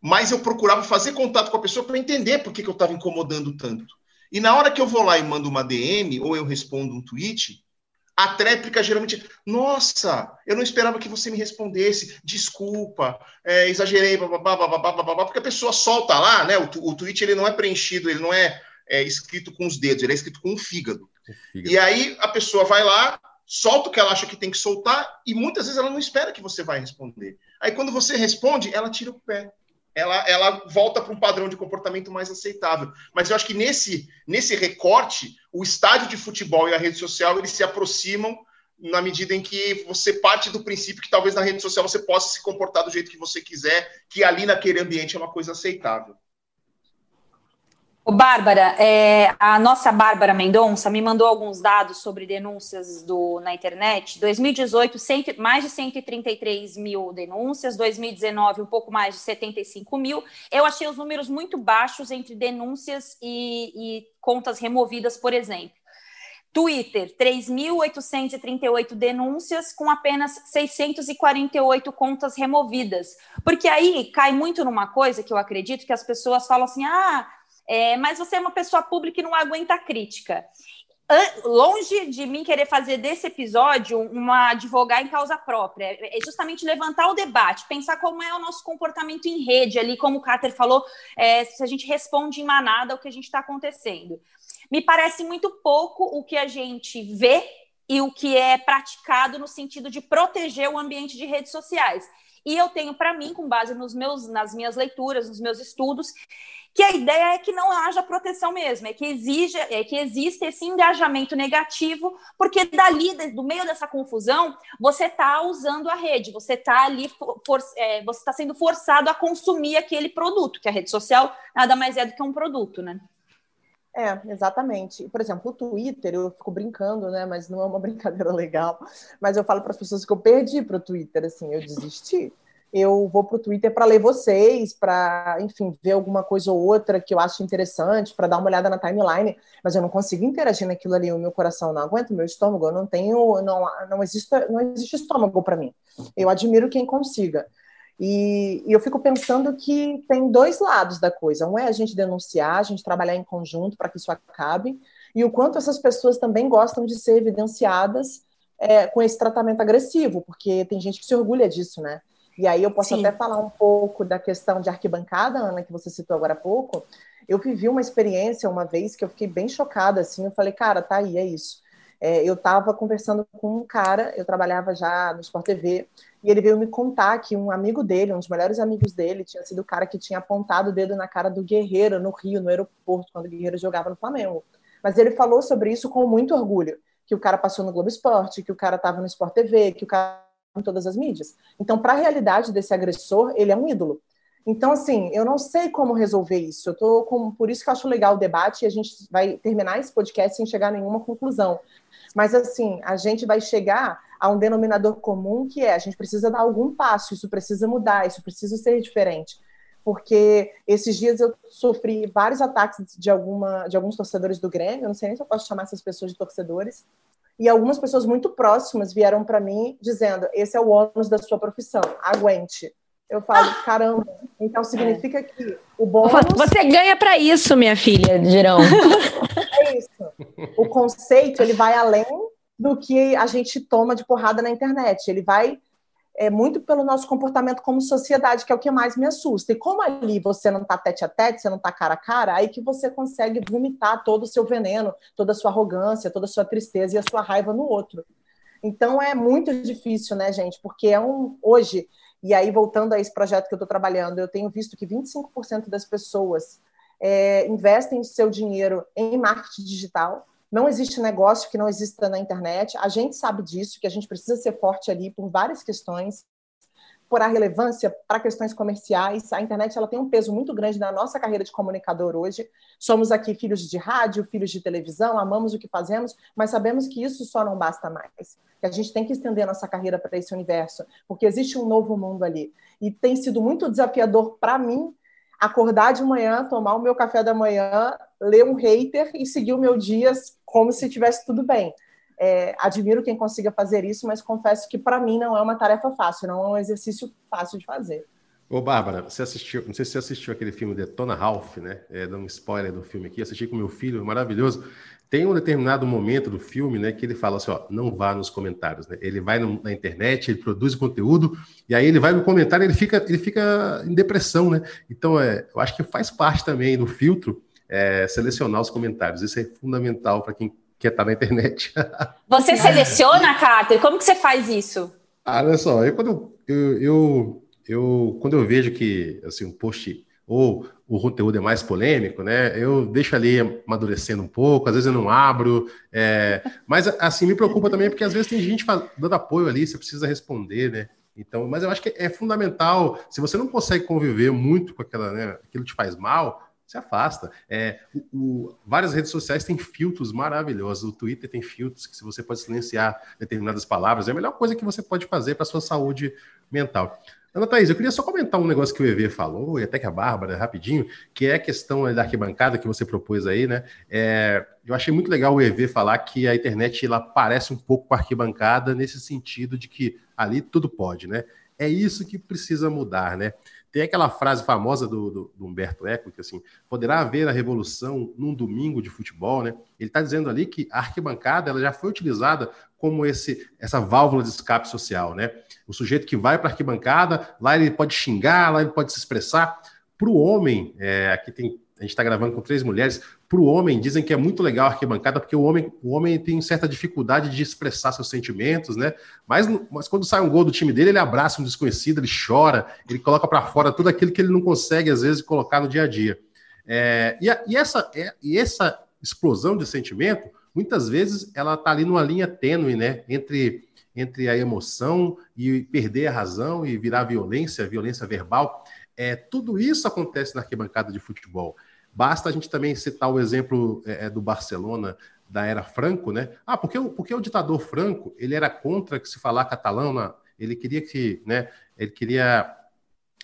[SPEAKER 2] mais eu procurava fazer contato com a pessoa para entender por que, que eu estava incomodando tanto. E na hora que eu vou lá e mando uma DM ou eu respondo um tweet, a tréplica geralmente, nossa, eu não esperava que você me respondesse, desculpa, é, exagerei, babá, babá, babá, porque a pessoa solta lá, né? O, o tweet ele não é preenchido, ele não é, é, escrito com os dedos, ele é escrito com o fígado. fígado. E aí a pessoa vai lá, solta o que ela acha que tem que soltar, e muitas vezes ela não espera que você vai responder. Aí quando você responde, ela tira o pé ela, ela volta para um padrão de comportamento mais aceitável. Mas eu acho que nesse, nesse recorte, o estádio de futebol e a rede social eles se aproximam na medida em que você parte do princípio que talvez na rede social você possa se comportar do jeito que você quiser, que ali naquele ambiente é uma coisa aceitável.
[SPEAKER 1] Ô, Bárbara, é, a nossa Bárbara Mendonça me mandou alguns dados sobre denúncias do, na internet. 2018, cento, mais de 133 mil denúncias, 2019, um pouco mais de 75 mil. Eu achei os números muito baixos entre denúncias e, e contas removidas, por exemplo. Twitter, 3.838 denúncias com apenas 648 contas removidas. Porque aí cai muito numa coisa que eu acredito que as pessoas falam assim: ah é, mas você é uma pessoa pública e não aguenta crítica. Longe de mim querer fazer desse episódio uma advogar em causa própria, é justamente levantar o debate, pensar como é o nosso comportamento em rede ali, como o Carter falou, é, se a gente responde em manada ao que a gente está acontecendo. Me parece muito pouco o que a gente vê e o que é praticado no sentido de proteger o ambiente de redes sociais. E eu tenho para mim, com base nos meus, nas minhas leituras, nos meus estudos, que a ideia é que não haja proteção mesmo, é que exija, é que exista esse engajamento negativo, porque dali, do meio dessa confusão, você está usando a rede, você está ali, for, é, você está sendo forçado a consumir aquele produto, que a rede social nada mais é do que um produto, né?
[SPEAKER 5] É, exatamente. Por exemplo, o Twitter, eu fico brincando, né? Mas não é uma <laughs> brincadeira legal. Mas eu falo para as pessoas que eu perdi para o Twitter, assim, eu desisti eu vou para o Twitter para ler vocês, para, enfim, ver alguma coisa ou outra que eu acho interessante, para dar uma olhada na timeline, mas eu não consigo interagir naquilo ali, o meu coração não aguenta, o meu estômago, eu não tenho, não, não, existe, não existe estômago para mim. Eu admiro quem consiga. E, e, eu fico pensando que tem dois lados da coisa. Um é a gente denunciar, a gente trabalhar em conjunto para que isso acabe, e o quanto essas pessoas também gostam de ser evidenciadas é, com esse tratamento agressivo, porque tem gente que se orgulha disso, né? E aí eu posso Sim. até falar um pouco da questão de arquibancada, Ana, que você citou agora há pouco. Eu vivi uma experiência uma vez que eu fiquei bem chocada, assim, eu falei, cara, tá aí, é isso. É, eu estava conversando com um cara, eu trabalhava já no Sport TV, e ele veio me contar que um amigo dele, um dos melhores amigos dele, tinha sido o cara que tinha apontado o dedo na cara do Guerreiro no Rio, no aeroporto, quando o Guerreiro jogava no Flamengo. Mas ele falou sobre isso com muito orgulho, que o cara passou no Globo Esporte, que o cara estava no Sport TV, que o cara em todas as mídias. Então, para a realidade desse agressor, ele é um ídolo. Então, assim, eu não sei como resolver isso. Eu tô com, por isso que eu acho legal o debate e a gente vai terminar esse podcast sem chegar a nenhuma conclusão. Mas, assim, a gente vai chegar a um denominador comum que é a gente precisa dar algum passo, isso precisa mudar, isso precisa ser diferente. Porque esses dias eu sofri vários ataques de, alguma, de alguns torcedores do Grêmio, eu não sei nem se eu posso chamar essas pessoas de torcedores, e algumas pessoas muito próximas vieram para mim dizendo: esse é o ônus da sua profissão, aguente. Eu falo, caramba, então significa que o bônus.
[SPEAKER 3] Você ganha para isso, minha filha, Girão. <laughs>
[SPEAKER 5] é isso. O conceito ele vai além do que a gente toma de porrada na internet. Ele vai é, muito pelo nosso comportamento como sociedade, que é o que mais me assusta. E como ali você não está tete a tete, você não está cara a cara, aí que você consegue vomitar todo o seu veneno, toda a sua arrogância, toda a sua tristeza e a sua raiva no outro. Então é muito difícil, né, gente? Porque é um hoje e aí, voltando a esse projeto que eu estou trabalhando, eu tenho visto que 25% das pessoas é, investem seu dinheiro em marketing digital. Não existe negócio que não exista na internet. A gente sabe disso, que a gente precisa ser forte ali por várias questões por a relevância para questões comerciais. A internet ela tem um peso muito grande na nossa carreira de comunicador hoje. Somos aqui filhos de rádio, filhos de televisão, amamos o que fazemos, mas sabemos que isso só não basta mais. Que a gente tem que estender a nossa carreira para esse universo, porque existe um novo mundo ali. E tem sido muito desafiador para mim acordar de manhã, tomar o meu café da manhã, ler um hater e seguir o meu dia como se tivesse tudo bem. É, admiro quem consiga fazer isso, mas confesso que para mim não é uma tarefa fácil, não é um exercício fácil de fazer.
[SPEAKER 4] Ô, Bárbara, você assistiu, não sei se você assistiu aquele filme Detona Ralph, né? É, dando um spoiler do filme aqui, assisti com meu filho, maravilhoso. Tem um determinado momento do filme, né, que ele fala assim, ó, não vá nos comentários, né? Ele vai no, na internet, ele produz conteúdo, e aí ele vai no comentário, ele fica, ele fica em depressão, né? Então, é, eu acho que faz parte também do filtro é, selecionar os comentários. Isso é fundamental para quem que está na internet. <laughs>
[SPEAKER 1] Você seleciona, Carter? Como que você faz isso?
[SPEAKER 4] Ah, olha só, eu quando eu, eu, eu, quando eu vejo que assim, um post ou o conteúdo é mais polêmico, né? Eu deixo ali amadurecendo um pouco, às vezes eu não abro, é, mas assim me preocupa também porque às vezes tem gente dando apoio ali, você precisa responder, né? Então, mas eu acho que é fundamental. Se você não consegue conviver muito com aquela, né, aquilo te faz mal, se afasta. É, o, o, várias redes sociais têm filtros maravilhosos. O Twitter tem filtros que se você pode silenciar determinadas palavras, é a melhor coisa que você pode fazer para sua saúde mental. Ana Thaís, eu queria só comentar um negócio que o EV falou, e até que a Bárbara, rapidinho, que é a questão da arquibancada que você propôs aí, né? É, eu achei muito legal o EV falar que a internet ela parece um pouco com a arquibancada nesse sentido de que ali tudo pode, né? É isso que precisa mudar, né? Tem aquela frase famosa do, do, do, Humberto Eco, que assim, poderá haver a revolução num domingo de futebol, né? Ele está dizendo ali que a arquibancada ela já foi utilizada como esse, essa válvula de escape social, né? O sujeito que vai para a arquibancada, lá ele pode xingar, lá ele pode se expressar. Para o homem, é, aqui tem a gente está gravando com três mulheres. Para o homem, dizem que é muito legal a arquibancada, porque o homem, o homem tem certa dificuldade de expressar seus sentimentos, né? Mas, mas quando sai um gol do time dele, ele abraça um desconhecido, ele chora, ele coloca para fora tudo aquilo que ele não consegue, às vezes, colocar no dia a dia. É, e, a, e, essa, é, e essa explosão de sentimento, muitas vezes, ela está ali numa linha tênue, né? Entre, entre a emoção e perder a razão e virar violência, violência verbal. É, tudo isso acontece na arquibancada de futebol. Basta a gente também citar o exemplo é, é, do Barcelona da era Franco, né? Ah, porque, porque o ditador Franco ele era contra que se falar catalão, na, ele queria que, né? Ele queria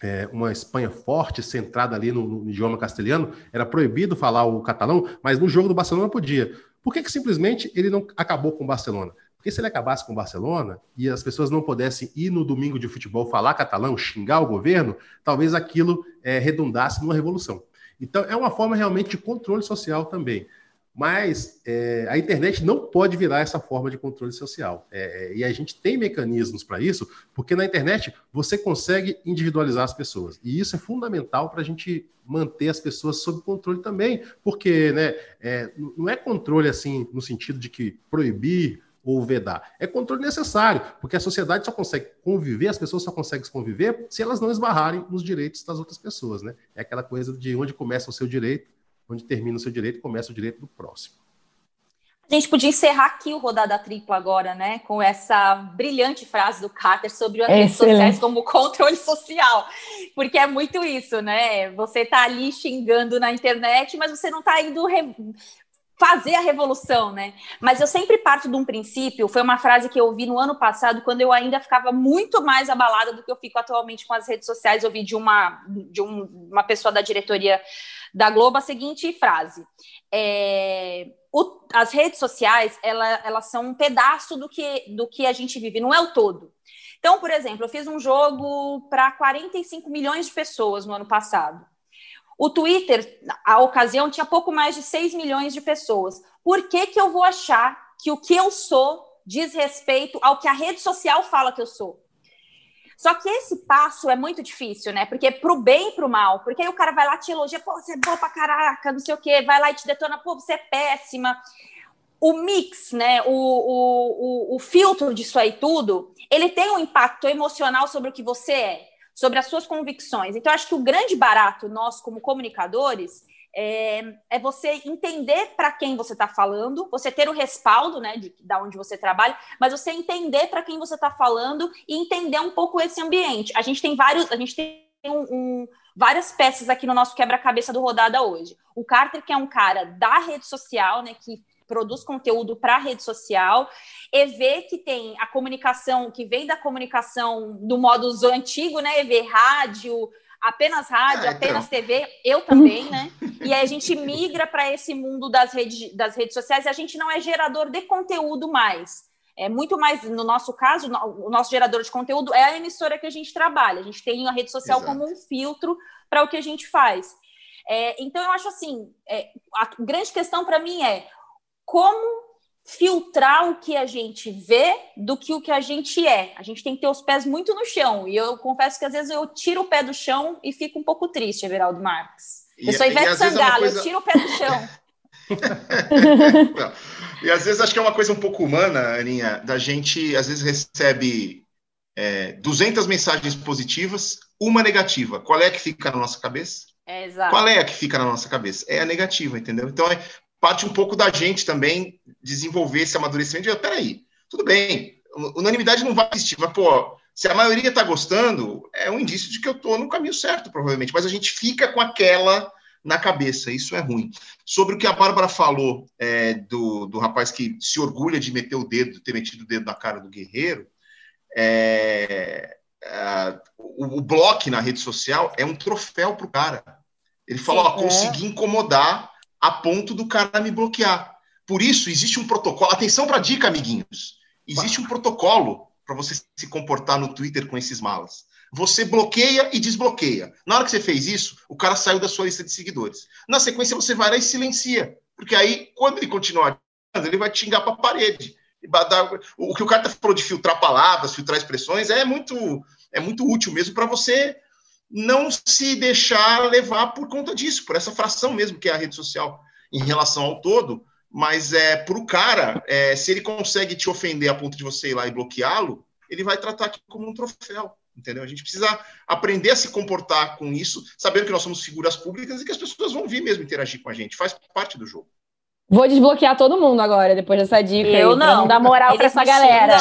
[SPEAKER 4] é, uma Espanha forte, centrada ali no, no, idioma castelhano, era proibido falar o catalão, mas no jogo do Barcelona podia. Por que, que simplesmente ele não acabou com o Barcelona? Porque se ele acabasse com o Barcelona e as pessoas não pudessem ir no domingo de futebol falar catalão, xingar o governo, talvez aquilo é, redundasse numa revolução. Então, é uma forma realmente de controle social também. Mas é, a internet não pode virar essa forma de controle social. É, é e a gente tem mecanismos para isso, porque na internet você consegue individualizar as pessoas. E isso é fundamental para a gente manter as pessoas sob controle também. Porque né, é, não é controle assim no sentido de que proibir ou vedar. É controle necessário, porque a sociedade só consegue conviver, as pessoas só conseguem conviver se elas não esbarrarem nos direitos das outras pessoas, né? É aquela coisa de onde começa o seu direito, onde termina o seu direito, começa o direito do próximo.
[SPEAKER 1] A gente podia encerrar aqui o Rodada Tripla agora, né? Com essa brilhante frase do Carter sobre as redes sociais como <laughs> controle social. Porque é muito isso, né? Você tá ali xingando na internet, mas você não tá indo re... fazer a revolução, né? Mas eu sempre parto de um princípio, foi uma frase que eu ouvi no ano passado, quando eu ainda ficava muito mais abalada do que eu fico atualmente com as redes sociais. Eu ouvi de uma, de um, uma pessoa da diretoria da Globo a seguinte frase. É o, as redes sociais, ela, elas são um pedaço do que, do que a gente vive, não é o todo. Então, por exemplo, eu fiz um jogo para 45 milhões de pessoas no ano passado. O Twitter, a ocasião, tinha pouco mais de 6 milhões de pessoas. Por que, que eu vou achar que o que eu sou diz respeito ao que a rede social fala que eu sou? Só que esse passo é muito difícil, né? Porque pro bem e pro mal. Porque aí o cara vai lá te elogia, pô, você é boa pra caraca, não sei o quê. Vai lá e te detona, pô, você é péssima. O mix, né? O, o, o, o filtro disso aí tudo, ele tem um impacto emocional sobre o que você é, sobre as suas convicções. Então, acho que o grande barato, nós como comunicadores, é, é você entender para quem você está falando, você ter o respaldo, né, de, de onde você trabalha, mas você entender para quem você está falando e entender um pouco esse ambiente. A gente tem vários, a gente tem um, um, várias peças aqui no nosso quebra-cabeça do Rodada hoje. O Carter, que é um cara da rede social, né, que produz conteúdo para a rede social, EV que tem a comunicação, que vem da comunicação do modo antigo, né, EV rádio, apenas rádio, ah, então. apenas TV, eu também, né? <laughs> E aí a gente migra para esse mundo das redes, das redes sociais e a gente não é gerador de conteúdo mais. É muito mais, no nosso caso, o nosso gerador de conteúdo é a emissora que a gente trabalha. A gente tem a rede social Exato. como um filtro para o que a gente faz. É, então, eu acho assim: é, a grande questão para mim é como filtrar o que a gente vê do que o que a gente é. A gente tem que ter os pés muito no chão. E eu confesso que às vezes eu tiro o pé do chão e fico um pouco triste, Everaldo Marques. Eu sou Ivete Sangalo, é coisa... eu tiro o pé do chão. <laughs>
[SPEAKER 2] e às vezes acho que é uma coisa um pouco humana, Aninha, da gente às vezes recebe é, 200 mensagens positivas, uma negativa. Qual é que fica na nossa cabeça?
[SPEAKER 1] É, exato.
[SPEAKER 2] Qual é a que fica na nossa cabeça? É a negativa, entendeu? Então, é, parte um pouco da gente também desenvolver esse amadurecimento de, peraí, tudo bem, unanimidade não vai existir, mas, pô, se a maioria está gostando, é um indício de que eu estou no caminho certo, provavelmente, mas a gente fica com aquela na cabeça, isso é ruim. Sobre o que a Bárbara falou é, do, do rapaz que se orgulha de meter o dedo, ter metido o dedo na cara do guerreiro, é, é, o, o bloco na rede social é um troféu para o cara. Ele falou, ó, consegui incomodar a ponto do cara me bloquear. Por isso, existe um protocolo. Atenção para a dica, amiguinhos. Existe um protocolo para você se comportar no Twitter com esses malas. Você bloqueia e desbloqueia. Na hora que você fez isso, o cara saiu da sua lista de seguidores. Na sequência, você vai lá e silencia. Porque aí, quando ele continuar, ele vai te xingar para a parede. O que o cara falou de filtrar palavras, filtrar expressões, é muito, é muito útil mesmo para você não se deixar levar por conta disso, por essa fração mesmo que é a rede social em relação ao todo. Mas é para o cara, é, se ele consegue te ofender a ponto de você ir lá e bloqueá-lo, ele vai tratar aquilo como um troféu. Entendeu? A gente precisa aprender a se comportar com isso, sabendo que nós somos figuras públicas e que as pessoas vão vir mesmo interagir com a gente, faz parte do jogo.
[SPEAKER 3] Vou desbloquear todo mundo agora, depois dessa dica.
[SPEAKER 1] Eu aí, não.
[SPEAKER 3] não dar moral para essa galera.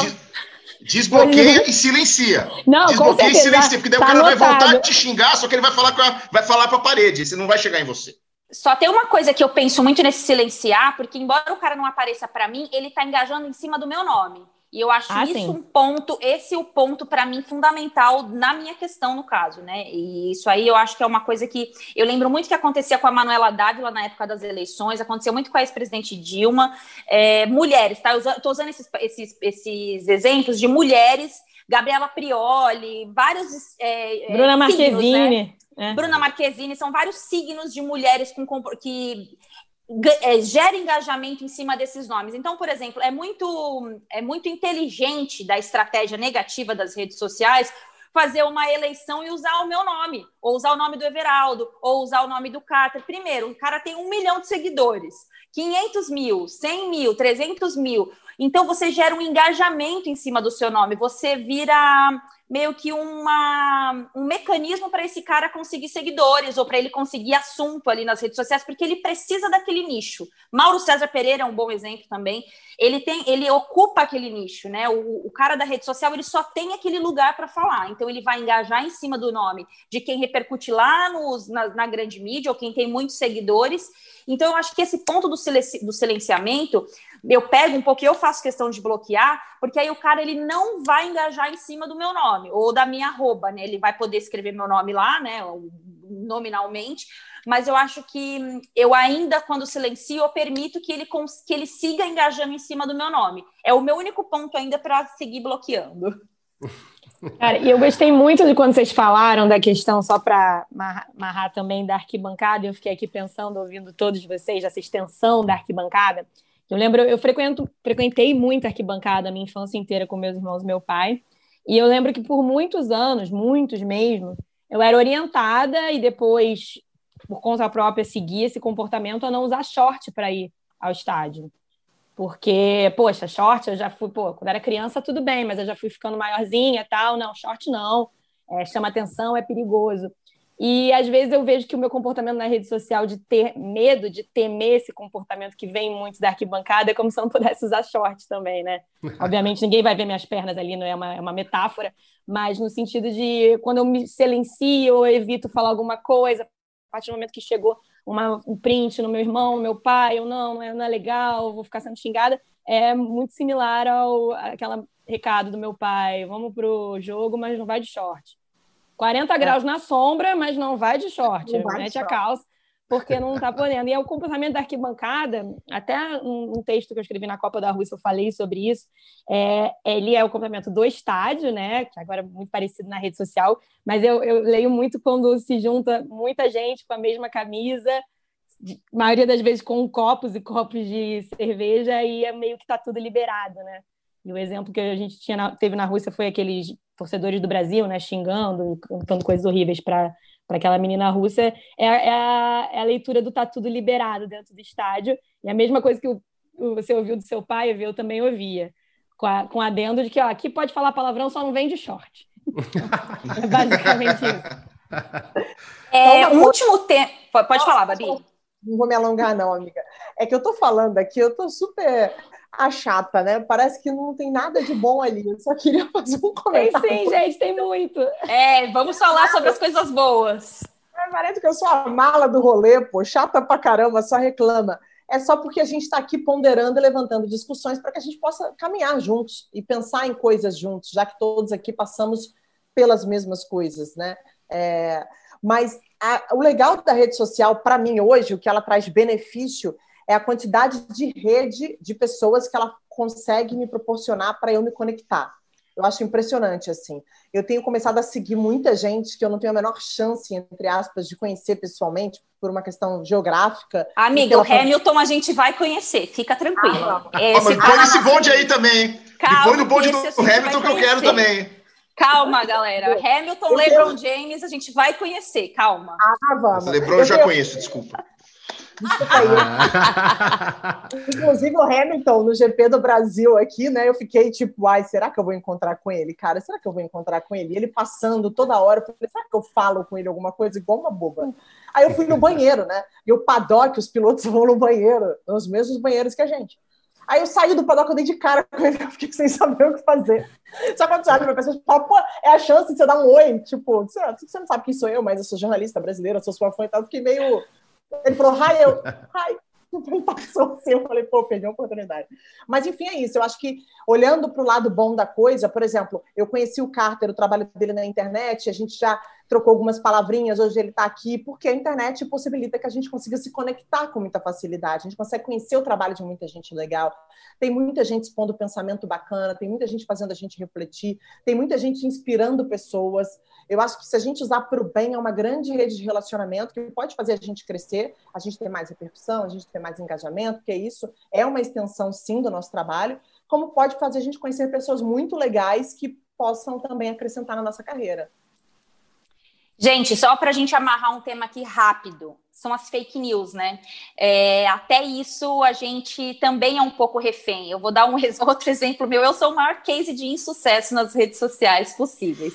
[SPEAKER 2] Desbloqueia e silencia.
[SPEAKER 3] Não, Desbloqueia
[SPEAKER 2] e silencia, porque daí tá o cara anotado. vai voltar a te xingar, só que ele vai falar a, vai falar para a parede, você não vai chegar em você.
[SPEAKER 1] Só tem uma coisa que eu penso muito nesse silenciar, porque embora o cara não apareça para mim, ele está engajando em cima do meu nome. E eu acho ah, isso sim. um ponto, esse é o ponto para mim fundamental na minha questão no caso, né? E isso aí eu acho que é uma coisa que eu lembro muito que acontecia com a Manuela Dávila na época das eleições, aconteceu muito com a ex-presidente Dilma, é, mulheres, tá? Eu estou usando esses, esses, esses exemplos de mulheres, Gabriela Prioli, vários é,
[SPEAKER 3] é Bruna Marquezine.
[SPEAKER 1] Né? É. Bruna Marquezine, são vários signos de mulheres com, que é, gera engajamento em cima desses nomes. Então, por exemplo, é muito, é muito inteligente da estratégia negativa das redes sociais fazer uma eleição e usar o meu nome, ou usar o nome do Everaldo, ou usar o nome do Carter. Primeiro, o cara tem um milhão de seguidores, 500 mil, 100 mil, 300 mil. Então, você gera um engajamento em cima do seu nome, você vira meio que uma, um mecanismo para esse cara conseguir seguidores ou para ele conseguir assunto ali nas redes sociais, porque ele precisa daquele nicho. Mauro César Pereira é um bom exemplo também. Ele tem, ele ocupa aquele nicho, né? O, o cara da rede social ele só tem aquele lugar para falar, então ele vai engajar em cima do nome de quem repercute lá nos, na, na grande mídia ou quem tem muitos seguidores. Então eu acho que esse ponto do, silenci, do silenciamento eu pego um pouco eu faço questão de bloquear, porque aí o cara ele não vai engajar em cima do meu nome ou da minha arroba, né? Ele vai poder escrever meu nome lá, né? Nominalmente, mas eu acho que eu ainda, quando silencio, eu permito que ele, que ele siga engajando em cima do meu nome. É o meu único ponto ainda para seguir bloqueando.
[SPEAKER 3] Cara, e eu gostei muito de quando vocês falaram da questão, só para amarrar também da arquibancada, eu fiquei aqui pensando, ouvindo todos vocês, essa extensão da arquibancada. Eu lembro, eu frequento, frequentei muito arquibancada a minha infância inteira com meus irmãos e meu pai. E eu lembro que por muitos anos, muitos mesmo, eu era orientada e depois, por conta própria, seguia esse comportamento a não usar short para ir ao estádio. Porque, poxa, short eu já fui, pô, quando era criança tudo bem, mas eu já fui ficando maiorzinha tal. Não, short não, é, chama atenção, é perigoso. E às vezes eu vejo que o meu comportamento na rede social de ter medo, de temer esse comportamento que vem muito da arquibancada, é como se eu não pudesse usar short também, né? <laughs> Obviamente ninguém vai ver minhas pernas ali, não é uma, é uma metáfora, mas no sentido de quando eu me silencio ou evito falar alguma coisa, a partir do momento que chegou uma, um print no meu irmão, no meu pai, ou não, não é, não é legal, vou ficar sendo xingada, é muito similar ao aquele recado do meu pai, vamos pro jogo, mas não vai de short. 40 é. graus na sombra, mas não vai de short, vai mete de a calça, porque não está podendo. E é o comportamento da arquibancada, até um, texto que eu escrevi na Copa da Rússia, eu falei sobre isso, é, ele é o comportamento do estádio, né, que agora é muito parecido na rede social, mas eu, eu leio muito quando se junta muita gente com a mesma camisa, de, maioria das vezes com copos e copos de cerveja, e é meio que está tudo liberado, né? E o exemplo que a gente tinha na, teve na Rússia foi aqueles torcedores do Brasil, né, xingando, cantando coisas horríveis para para aquela menina russa, é, é, a, é, a, leitura do tá tudo liberado dentro do estádio. E a mesma coisa que o, você ouviu do seu pai, eu também ouvia. Com, a, com adendo de que ó, aqui pode falar palavrão, só não vem de short. <laughs> é basicamente isso.
[SPEAKER 1] É, o último tempo. Pode falar, Babi.
[SPEAKER 5] Não vou me alongar, não, amiga. É que eu tô falando aqui, eu tô super a chata, né? Parece que não tem nada de bom ali. Eu só queria <laughs> fazer um comentário.
[SPEAKER 3] Tem sim, gente, tem muito.
[SPEAKER 1] É, vamos falar sobre as coisas boas.
[SPEAKER 5] É, parece que eu sou a mala do rolê, pô, chata pra caramba, só reclama. É só porque a gente está aqui ponderando e levantando discussões para que a gente possa caminhar juntos e pensar em coisas juntos, já que todos aqui passamos pelas mesmas coisas, né? É, mas a, o legal da rede social, para mim, hoje, o que ela traz benefício é a quantidade de rede de pessoas que ela consegue me proporcionar para eu me conectar. Eu acho impressionante, assim. Eu tenho começado a seguir muita gente que eu não tenho a menor chance, entre aspas, de conhecer pessoalmente, por uma questão geográfica.
[SPEAKER 1] Amigo, o Hamilton a gente vai conhecer, fica tranquilo. Ah,
[SPEAKER 2] ah, mas põe esse bonde aí também. Calma, põe no bonde do Hamilton que eu quero também.
[SPEAKER 1] Calma, galera. Hamilton, LeBron James, a gente vai conhecer, calma.
[SPEAKER 2] Ah, vamos. LeBron eu já tenho... conheço, desculpa.
[SPEAKER 5] Ah. Inclusive o Hamilton no GP do Brasil aqui, né? Eu fiquei tipo, ai, será que eu vou encontrar com ele, cara? Será que eu vou encontrar com ele? E ele passando toda hora, eu falei, será que eu falo com ele alguma coisa igual uma boba? Aí eu fui no banheiro, né? E o paddock, os pilotos <laughs> vão no banheiro, nos mesmos banheiros que a gente. Aí eu saí do paddock, eu dei de cara com ele, <laughs> eu fiquei sem saber o que fazer. Só quando sabe, a pessoa fala, pô, é a chance de você dar um oi, tipo, você, você não sabe quem sou eu, mas eu sou jornalista brasileira, sou sua fã e tal, fiquei meio ele falou, ai, eu, ai, <laughs> não passou assim, eu falei, pô, perdi a oportunidade. Mas, enfim, é isso. Eu acho que, olhando para o lado bom da coisa, por exemplo, eu conheci o Carter, o trabalho dele na internet, a gente já trocou algumas palavrinhas, hoje ele está aqui, porque a internet possibilita que a gente consiga se conectar com muita facilidade, a gente consegue conhecer o trabalho de muita gente legal, tem muita gente expondo pensamento bacana, tem muita gente fazendo a gente refletir, tem muita gente inspirando pessoas. Eu acho que se a gente usar para o bem, é uma grande rede de relacionamento que pode fazer a gente crescer, a gente ter mais repercussão, a gente ter mais engajamento, porque isso é uma extensão, sim, do nosso trabalho, como pode fazer a gente conhecer pessoas muito legais que possam também acrescentar na nossa carreira.
[SPEAKER 1] Gente, só para a gente amarrar um tema aqui rápido. São as fake news, né? É, até isso a gente também é um pouco refém. Eu vou dar um <laughs> outro exemplo meu. Eu sou o maior case de insucesso nas redes sociais possíveis.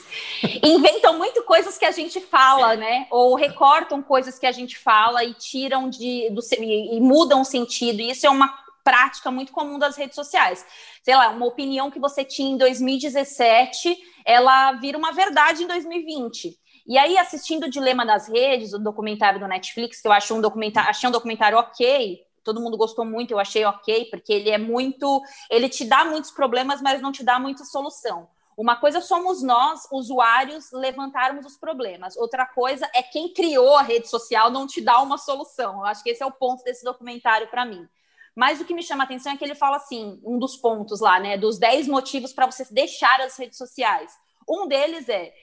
[SPEAKER 1] Inventam muito coisas que a gente fala, né? Ou recortam coisas que a gente fala e tiram de do, e, e mudam o sentido. E isso é uma prática muito comum das redes sociais. Sei lá, uma opinião que você tinha em 2017, ela vira uma verdade em 2020. E aí, assistindo o Dilema das Redes, o documentário do Netflix, que eu acho um documentário, achei um documentário ok, todo mundo gostou muito, eu achei ok, porque ele é muito. Ele te dá muitos problemas, mas não te dá muita solução. Uma coisa somos nós, usuários, levantarmos os problemas. Outra coisa é quem criou a rede social não te dá uma solução. Eu acho que esse é o ponto desse documentário para mim. Mas o que me chama a atenção é que ele fala assim, um dos pontos lá, né, dos 10 motivos para você deixar as redes sociais. Um deles é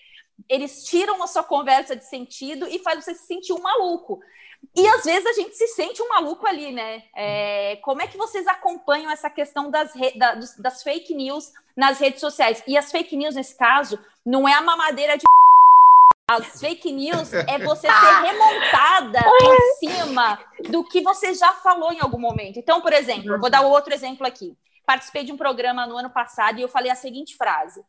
[SPEAKER 1] eles tiram a sua conversa de sentido e faz você se sentir um maluco. E às vezes a gente se sente um maluco ali, né? É, como é que vocês acompanham essa questão das, da, das fake news nas redes sociais? E as fake news, nesse caso, não é a mamadeira de. <laughs> As fake news é você <laughs> ser remontada em cima do que você já falou em algum momento. Então, por exemplo, vou dar outro exemplo aqui. Participei de um programa no ano passado e eu falei a seguinte frase: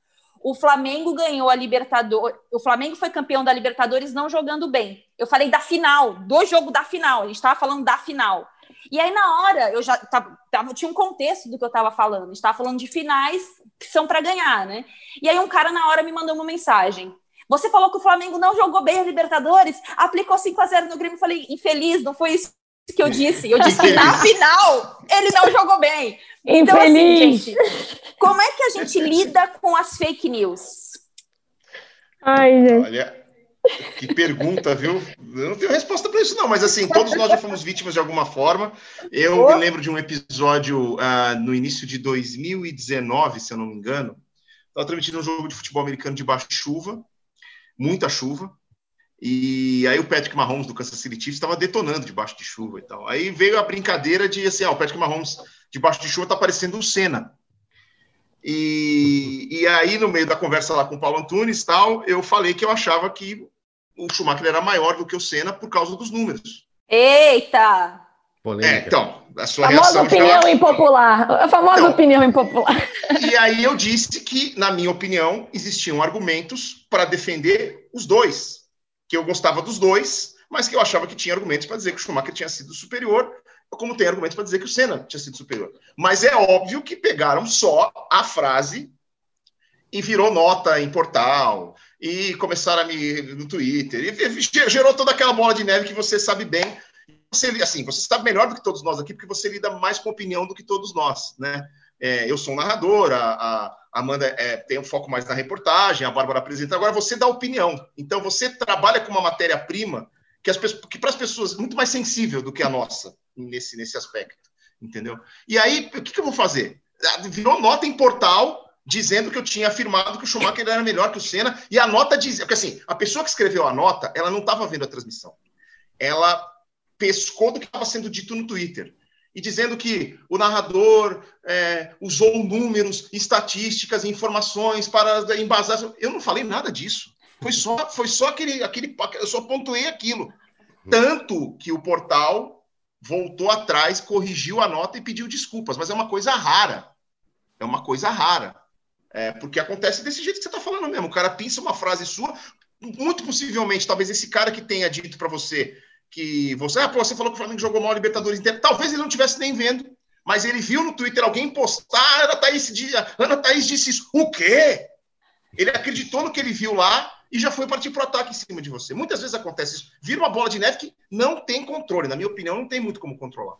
[SPEAKER 1] o Flamengo ganhou a Libertadores. O Flamengo foi campeão da Libertadores não jogando bem. Eu falei da final, do jogo da final. A gente estava falando da final. E aí, na hora, eu já tava, tava, tinha um contexto do que eu estava falando. A gente estava falando de finais que são para ganhar, né? E aí, um cara na hora me mandou uma mensagem. Você falou que o Flamengo não jogou bem a Libertadores, aplicou 5 a 0 no Grêmio. Eu falei, infeliz, não foi isso que eu disse. Eu disse que na final ele não jogou bem. Então, assim, gente, como é que a gente lida com as fake news?
[SPEAKER 2] Ai, gente. Olha, que pergunta, viu? Eu não tenho resposta para isso, não, mas assim, todos nós já fomos vítimas de alguma forma. Eu oh. me lembro de um episódio uh, no início de 2019, se eu não me engano. Estava transmitindo um jogo de futebol americano de chuva, muita chuva. E aí o Patrick Mahomes do Kansas City Chiefs estava detonando debaixo de chuva e tal. Aí veio a brincadeira de assim, ah, o Patrick Mahomes debaixo de chuva está parecendo o Senna. E, e aí, no meio da conversa lá com o Paulo Antunes tal, eu falei que eu achava que o Schumacher era maior do que o Senna por causa dos números.
[SPEAKER 1] Eita!
[SPEAKER 2] É, então, a sua
[SPEAKER 3] famosa
[SPEAKER 2] reação...
[SPEAKER 3] opinião já... impopular. A famosa então, opinião impopular.
[SPEAKER 2] E aí eu disse que, na minha opinião, existiam argumentos para defender os dois. Que eu gostava dos dois, mas que eu achava que tinha argumentos para dizer que o Schumacher tinha sido superior como tem argumentos para dizer que o Senna tinha sido superior. Mas é óbvio que pegaram só a frase e virou nota em portal, e começaram a me no Twitter, e gerou toda aquela bola de neve que você sabe bem. Você, assim, você sabe melhor do que todos nós aqui, porque você lida mais com opinião do que todos nós, né? É, eu sou um narrador, a, a Amanda é, tem um foco mais na reportagem, a Bárbara apresenta. Agora você dá opinião. Então você trabalha com uma matéria-prima que, as, que para as pessoas muito mais sensível do que a nossa nesse, nesse aspecto, entendeu? E aí, o que, que eu vou fazer? Ah, virou nota em portal dizendo que eu tinha afirmado que o Schumacher era melhor que o Senna, e a nota dizia, porque assim, a pessoa que escreveu a nota, ela não estava vendo a transmissão. Ela pescou do que estava sendo dito no Twitter. E dizendo que o narrador é, usou números, estatísticas, informações para embasar. Eu não falei nada disso. Foi só, foi só aquele, aquele. Eu só pontuei aquilo. Tanto que o portal voltou atrás, corrigiu a nota e pediu desculpas, mas é uma coisa rara. É uma coisa rara. É, porque acontece desse jeito que você está falando mesmo. O cara pinça uma frase sua, muito possivelmente, talvez esse cara que tenha dito para você que você, ah, pô, você falou que o Flamengo jogou mal a Libertadores inteira, talvez ele não tivesse nem vendo, mas ele viu no Twitter alguém postar, ah, Ana Thaís, Ana Thaís disse isso. O quê? Ele acreditou no que ele viu lá e já foi partir para o ataque em cima de você. Muitas vezes acontece isso. Vira uma bola de neve que não tem controle. Na minha opinião, não tem muito como controlar.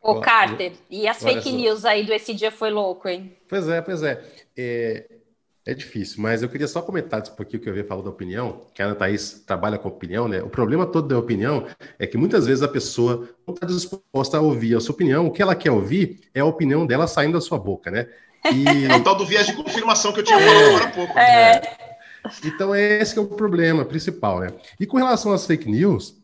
[SPEAKER 1] Ô, Carter, e as fake news aí do Esse Dia Foi Louco, hein?
[SPEAKER 4] Pois é, pois é. é. É difícil, mas eu queria só comentar um pouquinho que eu havia falado da opinião, que a Ana Thaís trabalha com opinião, né? O problema todo da opinião é que muitas vezes a pessoa não está disposta a ouvir a sua opinião, o que ela quer ouvir é a opinião dela saindo da sua boca, né?
[SPEAKER 2] E... <laughs> É o tal do viés de confirmação que eu tinha falado agora há pouco.
[SPEAKER 1] É. é.
[SPEAKER 4] Então, é esse que é o problema principal, né? E com relação às fake news,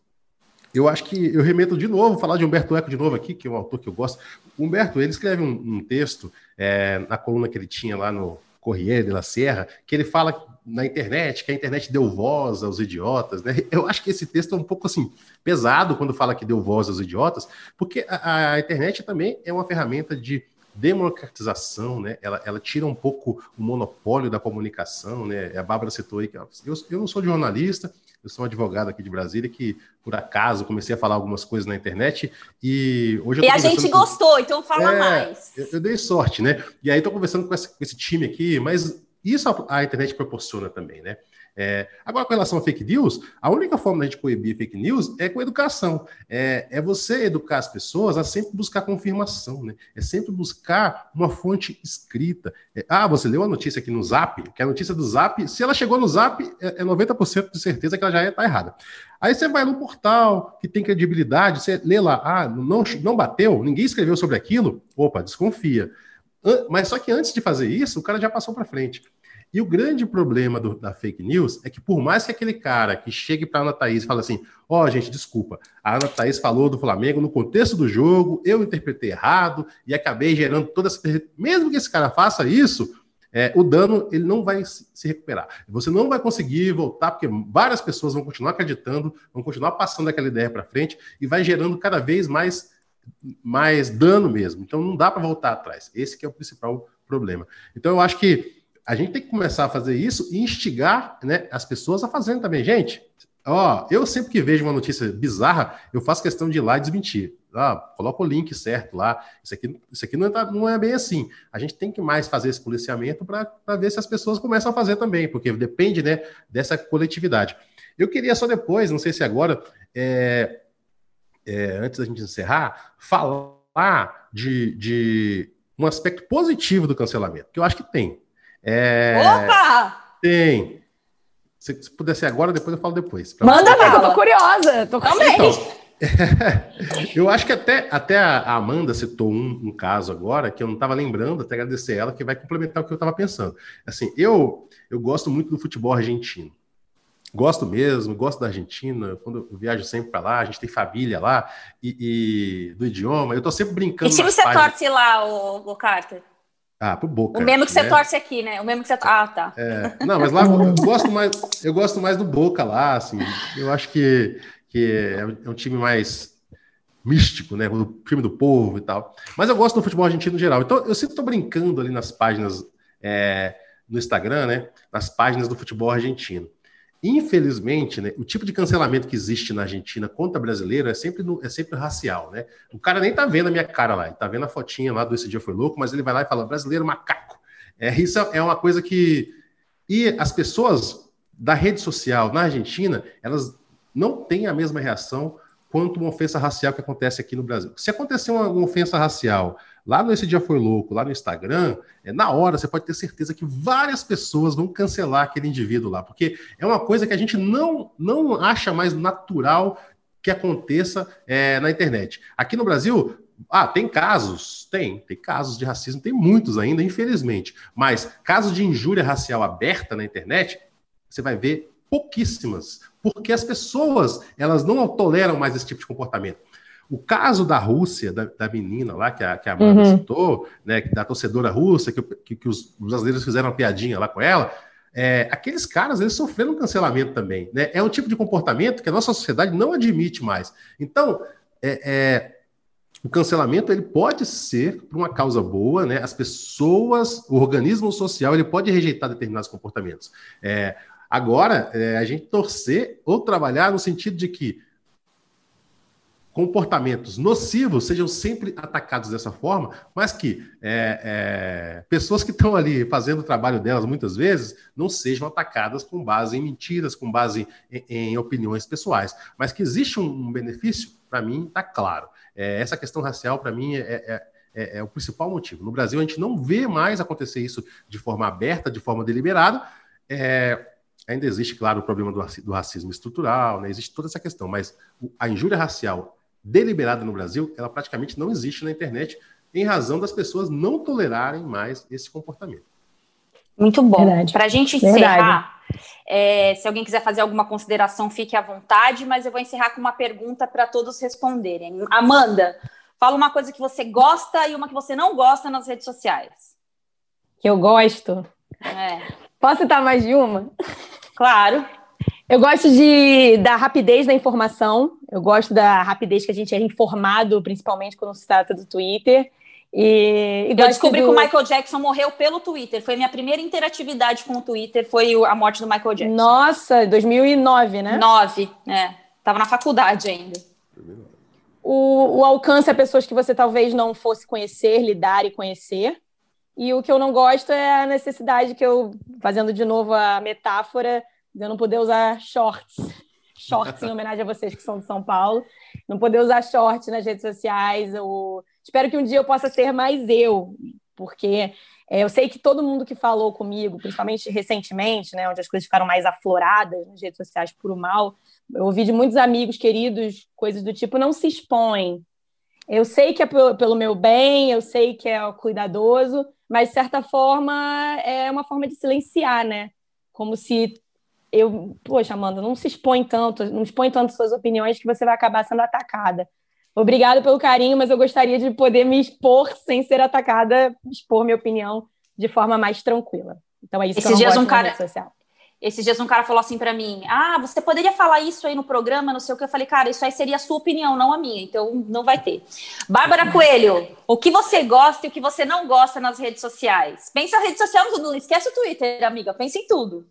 [SPEAKER 4] eu acho que eu remeto de novo, falar de Humberto Eco de novo aqui, que é um autor que eu gosto. Humberto, ele escreve um, um texto é, na coluna que ele tinha lá no, Corriere de la Sierra, que ele fala na internet que a internet deu voz aos idiotas, né? Eu acho que esse texto é um pouco assim pesado quando fala que deu voz aos idiotas, porque a, a internet também é uma ferramenta de democratização, né? Ela, ela tira um pouco o monopólio da comunicação, né? A Bárbara citou aí que eu, eu não sou jornalista, eu sou um advogado aqui de Brasília que, por acaso, comecei a falar algumas coisas na internet e hoje
[SPEAKER 1] E a gente com... gostou, então fala
[SPEAKER 4] é,
[SPEAKER 1] mais.
[SPEAKER 4] Eu, eu, dei sorte, né? E aí estou conversando com esse, com esse time aqui, mas isso a, a internet proporciona também, né? É, agora, com relação a fake news, a única forma da gente coibir fake news é com educação. É, é você educar as pessoas a sempre buscar confirmação, né? É sempre buscar uma fonte escrita. É, ah, você leu a notícia aqui no Zap, que a notícia do Zap, se ela chegou no Zap, é, é 90% de certeza que ela já está errada. Aí você vai no portal que tem credibilidade, você lê lá, ah, não, não bateu, ninguém escreveu sobre aquilo, opa, desconfia. Mas só que antes de fazer isso, o cara já passou para frente. E o grande problema do, da fake news é que, por mais que aquele cara que chegue para a Ana Thaís e fale assim: Ó, oh, gente, desculpa, a Ana Thaís falou do Flamengo no contexto do jogo, eu interpretei errado e acabei gerando toda essa. Mesmo que esse cara faça isso, é, o dano ele não vai se recuperar. Você não vai conseguir voltar, porque várias pessoas vão continuar acreditando, vão continuar passando aquela ideia para frente e vai gerando cada vez mais, mais dano mesmo. Então não dá para voltar atrás. Esse é o principal problema. Então eu acho que a gente tem que começar a fazer isso e instigar né, as pessoas a fazerem também. Gente, ó, eu sempre que vejo uma notícia bizarra, eu faço questão de ir lá e desmentir. Ah, coloca o link certo lá. Isso aqui, isso aqui não, é, não é bem assim. A gente tem que mais fazer esse policiamento para ver se as pessoas começam a fazer também, porque depende né, dessa coletividade. Eu queria só depois, não sei se agora, é, é, antes da gente encerrar, falar de, de um aspecto positivo do cancelamento, que eu acho que tem. É...
[SPEAKER 1] Opa!
[SPEAKER 4] Tem. Se, se puder ser agora, depois eu falo depois.
[SPEAKER 3] Manda ver, eu tô curiosa. Tô também. Então, <laughs>
[SPEAKER 4] eu acho que até, até a Amanda citou um, um caso agora que eu não estava lembrando, até agradecer ela, que vai complementar o que eu estava pensando. Assim, eu, eu gosto muito do futebol argentino. Gosto mesmo, gosto da Argentina. Quando eu viajo sempre para lá, a gente tem família lá e, e do idioma. Eu estou sempre brincando.
[SPEAKER 1] Que time você páginas. torce lá, o, o Carter?
[SPEAKER 4] Ah, pro Boca.
[SPEAKER 1] O mesmo que você né? torce aqui, né? O mesmo que você. Ah, tá.
[SPEAKER 4] É, não, mas lá eu gosto mais, eu gosto mais do Boca lá, assim. Eu acho que, que é um time mais místico, né? O time do povo e tal. Mas eu gosto do futebol argentino no geral. Então eu sempre estou brincando ali nas páginas é, no Instagram, né? Nas páginas do futebol argentino. Infelizmente, né, o tipo de cancelamento que existe na Argentina contra brasileiro é sempre, no, é sempre racial, né? O cara nem tá vendo a minha cara lá, ele tá vendo a fotinha lá do Esse Dia Foi Louco, mas ele vai lá e fala, brasileiro macaco. É, isso é uma coisa que... E as pessoas da rede social na Argentina, elas não têm a mesma reação quanto uma ofensa racial que acontece aqui no Brasil. Se acontecer uma, uma ofensa racial Lá no Esse Dia Foi Louco, lá no Instagram, é, na hora você pode ter certeza que várias pessoas vão cancelar aquele indivíduo lá, porque é uma coisa que a gente não, não acha mais natural que aconteça é, na internet. Aqui no Brasil, ah, tem casos? Tem, tem casos de racismo, tem muitos ainda, infelizmente. Mas casos de injúria racial aberta na internet, você vai ver pouquíssimas, porque as pessoas elas não toleram mais esse tipo de comportamento. O caso da Rússia, da, da menina lá, que a, que a Amanda uhum. citou, né, da torcedora russa, que, que, que os, os brasileiros fizeram uma piadinha lá com ela, é, aqueles caras eles sofreram cancelamento também. Né? É um tipo de comportamento que a nossa sociedade não admite mais. Então, é, é, o cancelamento ele pode ser por uma causa boa, né? As pessoas, o organismo social, ele pode rejeitar determinados comportamentos. É, agora, é, a gente torcer ou trabalhar no sentido de que comportamentos nocivos sejam sempre atacados dessa forma, mas que é, é, pessoas que estão ali fazendo o trabalho delas muitas vezes não sejam atacadas com base em mentiras, com base em, em opiniões pessoais, mas que existe um, um benefício, para mim, está claro. É, essa questão racial, para mim, é, é, é, é, o principal motivo. No Brasil, a gente não vê mais acontecer isso de forma aberta, de forma deliberada. É, ainda existe, claro, o problema do, racismo estrutural, né? existe toda essa questão, mas a injúria racial deliberada no Brasil, ela praticamente não existe na internet, em razão das pessoas não tolerarem mais esse comportamento.
[SPEAKER 1] Muito bom. Para a gente encerrar, é, se alguém quiser fazer alguma consideração, fique à vontade, mas eu vou encerrar com uma pergunta para todos responderem. Amanda, fala uma coisa que você gosta e uma que você não gosta nas redes sociais.
[SPEAKER 3] Que eu gosto? É. Posso citar mais de uma?
[SPEAKER 1] Claro.
[SPEAKER 3] Eu gosto de, da rapidez da informação, eu gosto da rapidez que a gente é informado, principalmente quando se trata do Twitter. E,
[SPEAKER 1] e eu descobri do... que o Michael Jackson morreu pelo Twitter. Foi minha primeira interatividade com o Twitter, foi a morte do Michael Jackson.
[SPEAKER 3] Nossa, 2009, né?
[SPEAKER 1] 9, é. Tava na faculdade ainda.
[SPEAKER 3] O, o alcance a pessoas que você talvez não fosse conhecer, lidar e conhecer. E o que eu não gosto é a necessidade que eu, fazendo de novo a metáfora, de eu não poder usar shorts. Shorts em <laughs> homenagem a vocês que são de São Paulo. Não poder usar shorts nas redes sociais. Ou... Espero que um dia eu possa ser mais eu, porque é, eu sei que todo mundo que falou comigo, principalmente recentemente, né, onde as coisas ficaram mais afloradas nas redes sociais por o mal, eu ouvi de muitos amigos queridos coisas do tipo: não se expõe. Eu sei que é pelo meu bem, eu sei que é cuidadoso, mas de certa forma é uma forma de silenciar, né? Como se eu, poxa, Amanda, não se expõe tanto, não expõe tanto suas opiniões que você vai acabar sendo atacada. Obrigada pelo carinho, mas eu gostaria de poder me expor sem ser atacada, expor minha opinião de forma mais tranquila. Então é isso
[SPEAKER 1] Esses que eu dias um cara social. Esses dias um cara falou assim para mim: "Ah, você poderia falar isso aí no programa, não sei o que". Eu falei: "Cara, isso aí seria a sua opinião, não a minha, então não vai ter". Bárbara Coelho, o que você gosta e o que você não gosta nas redes sociais? Pensa na rede social, não esquece o Twitter, amiga, pensa em tudo.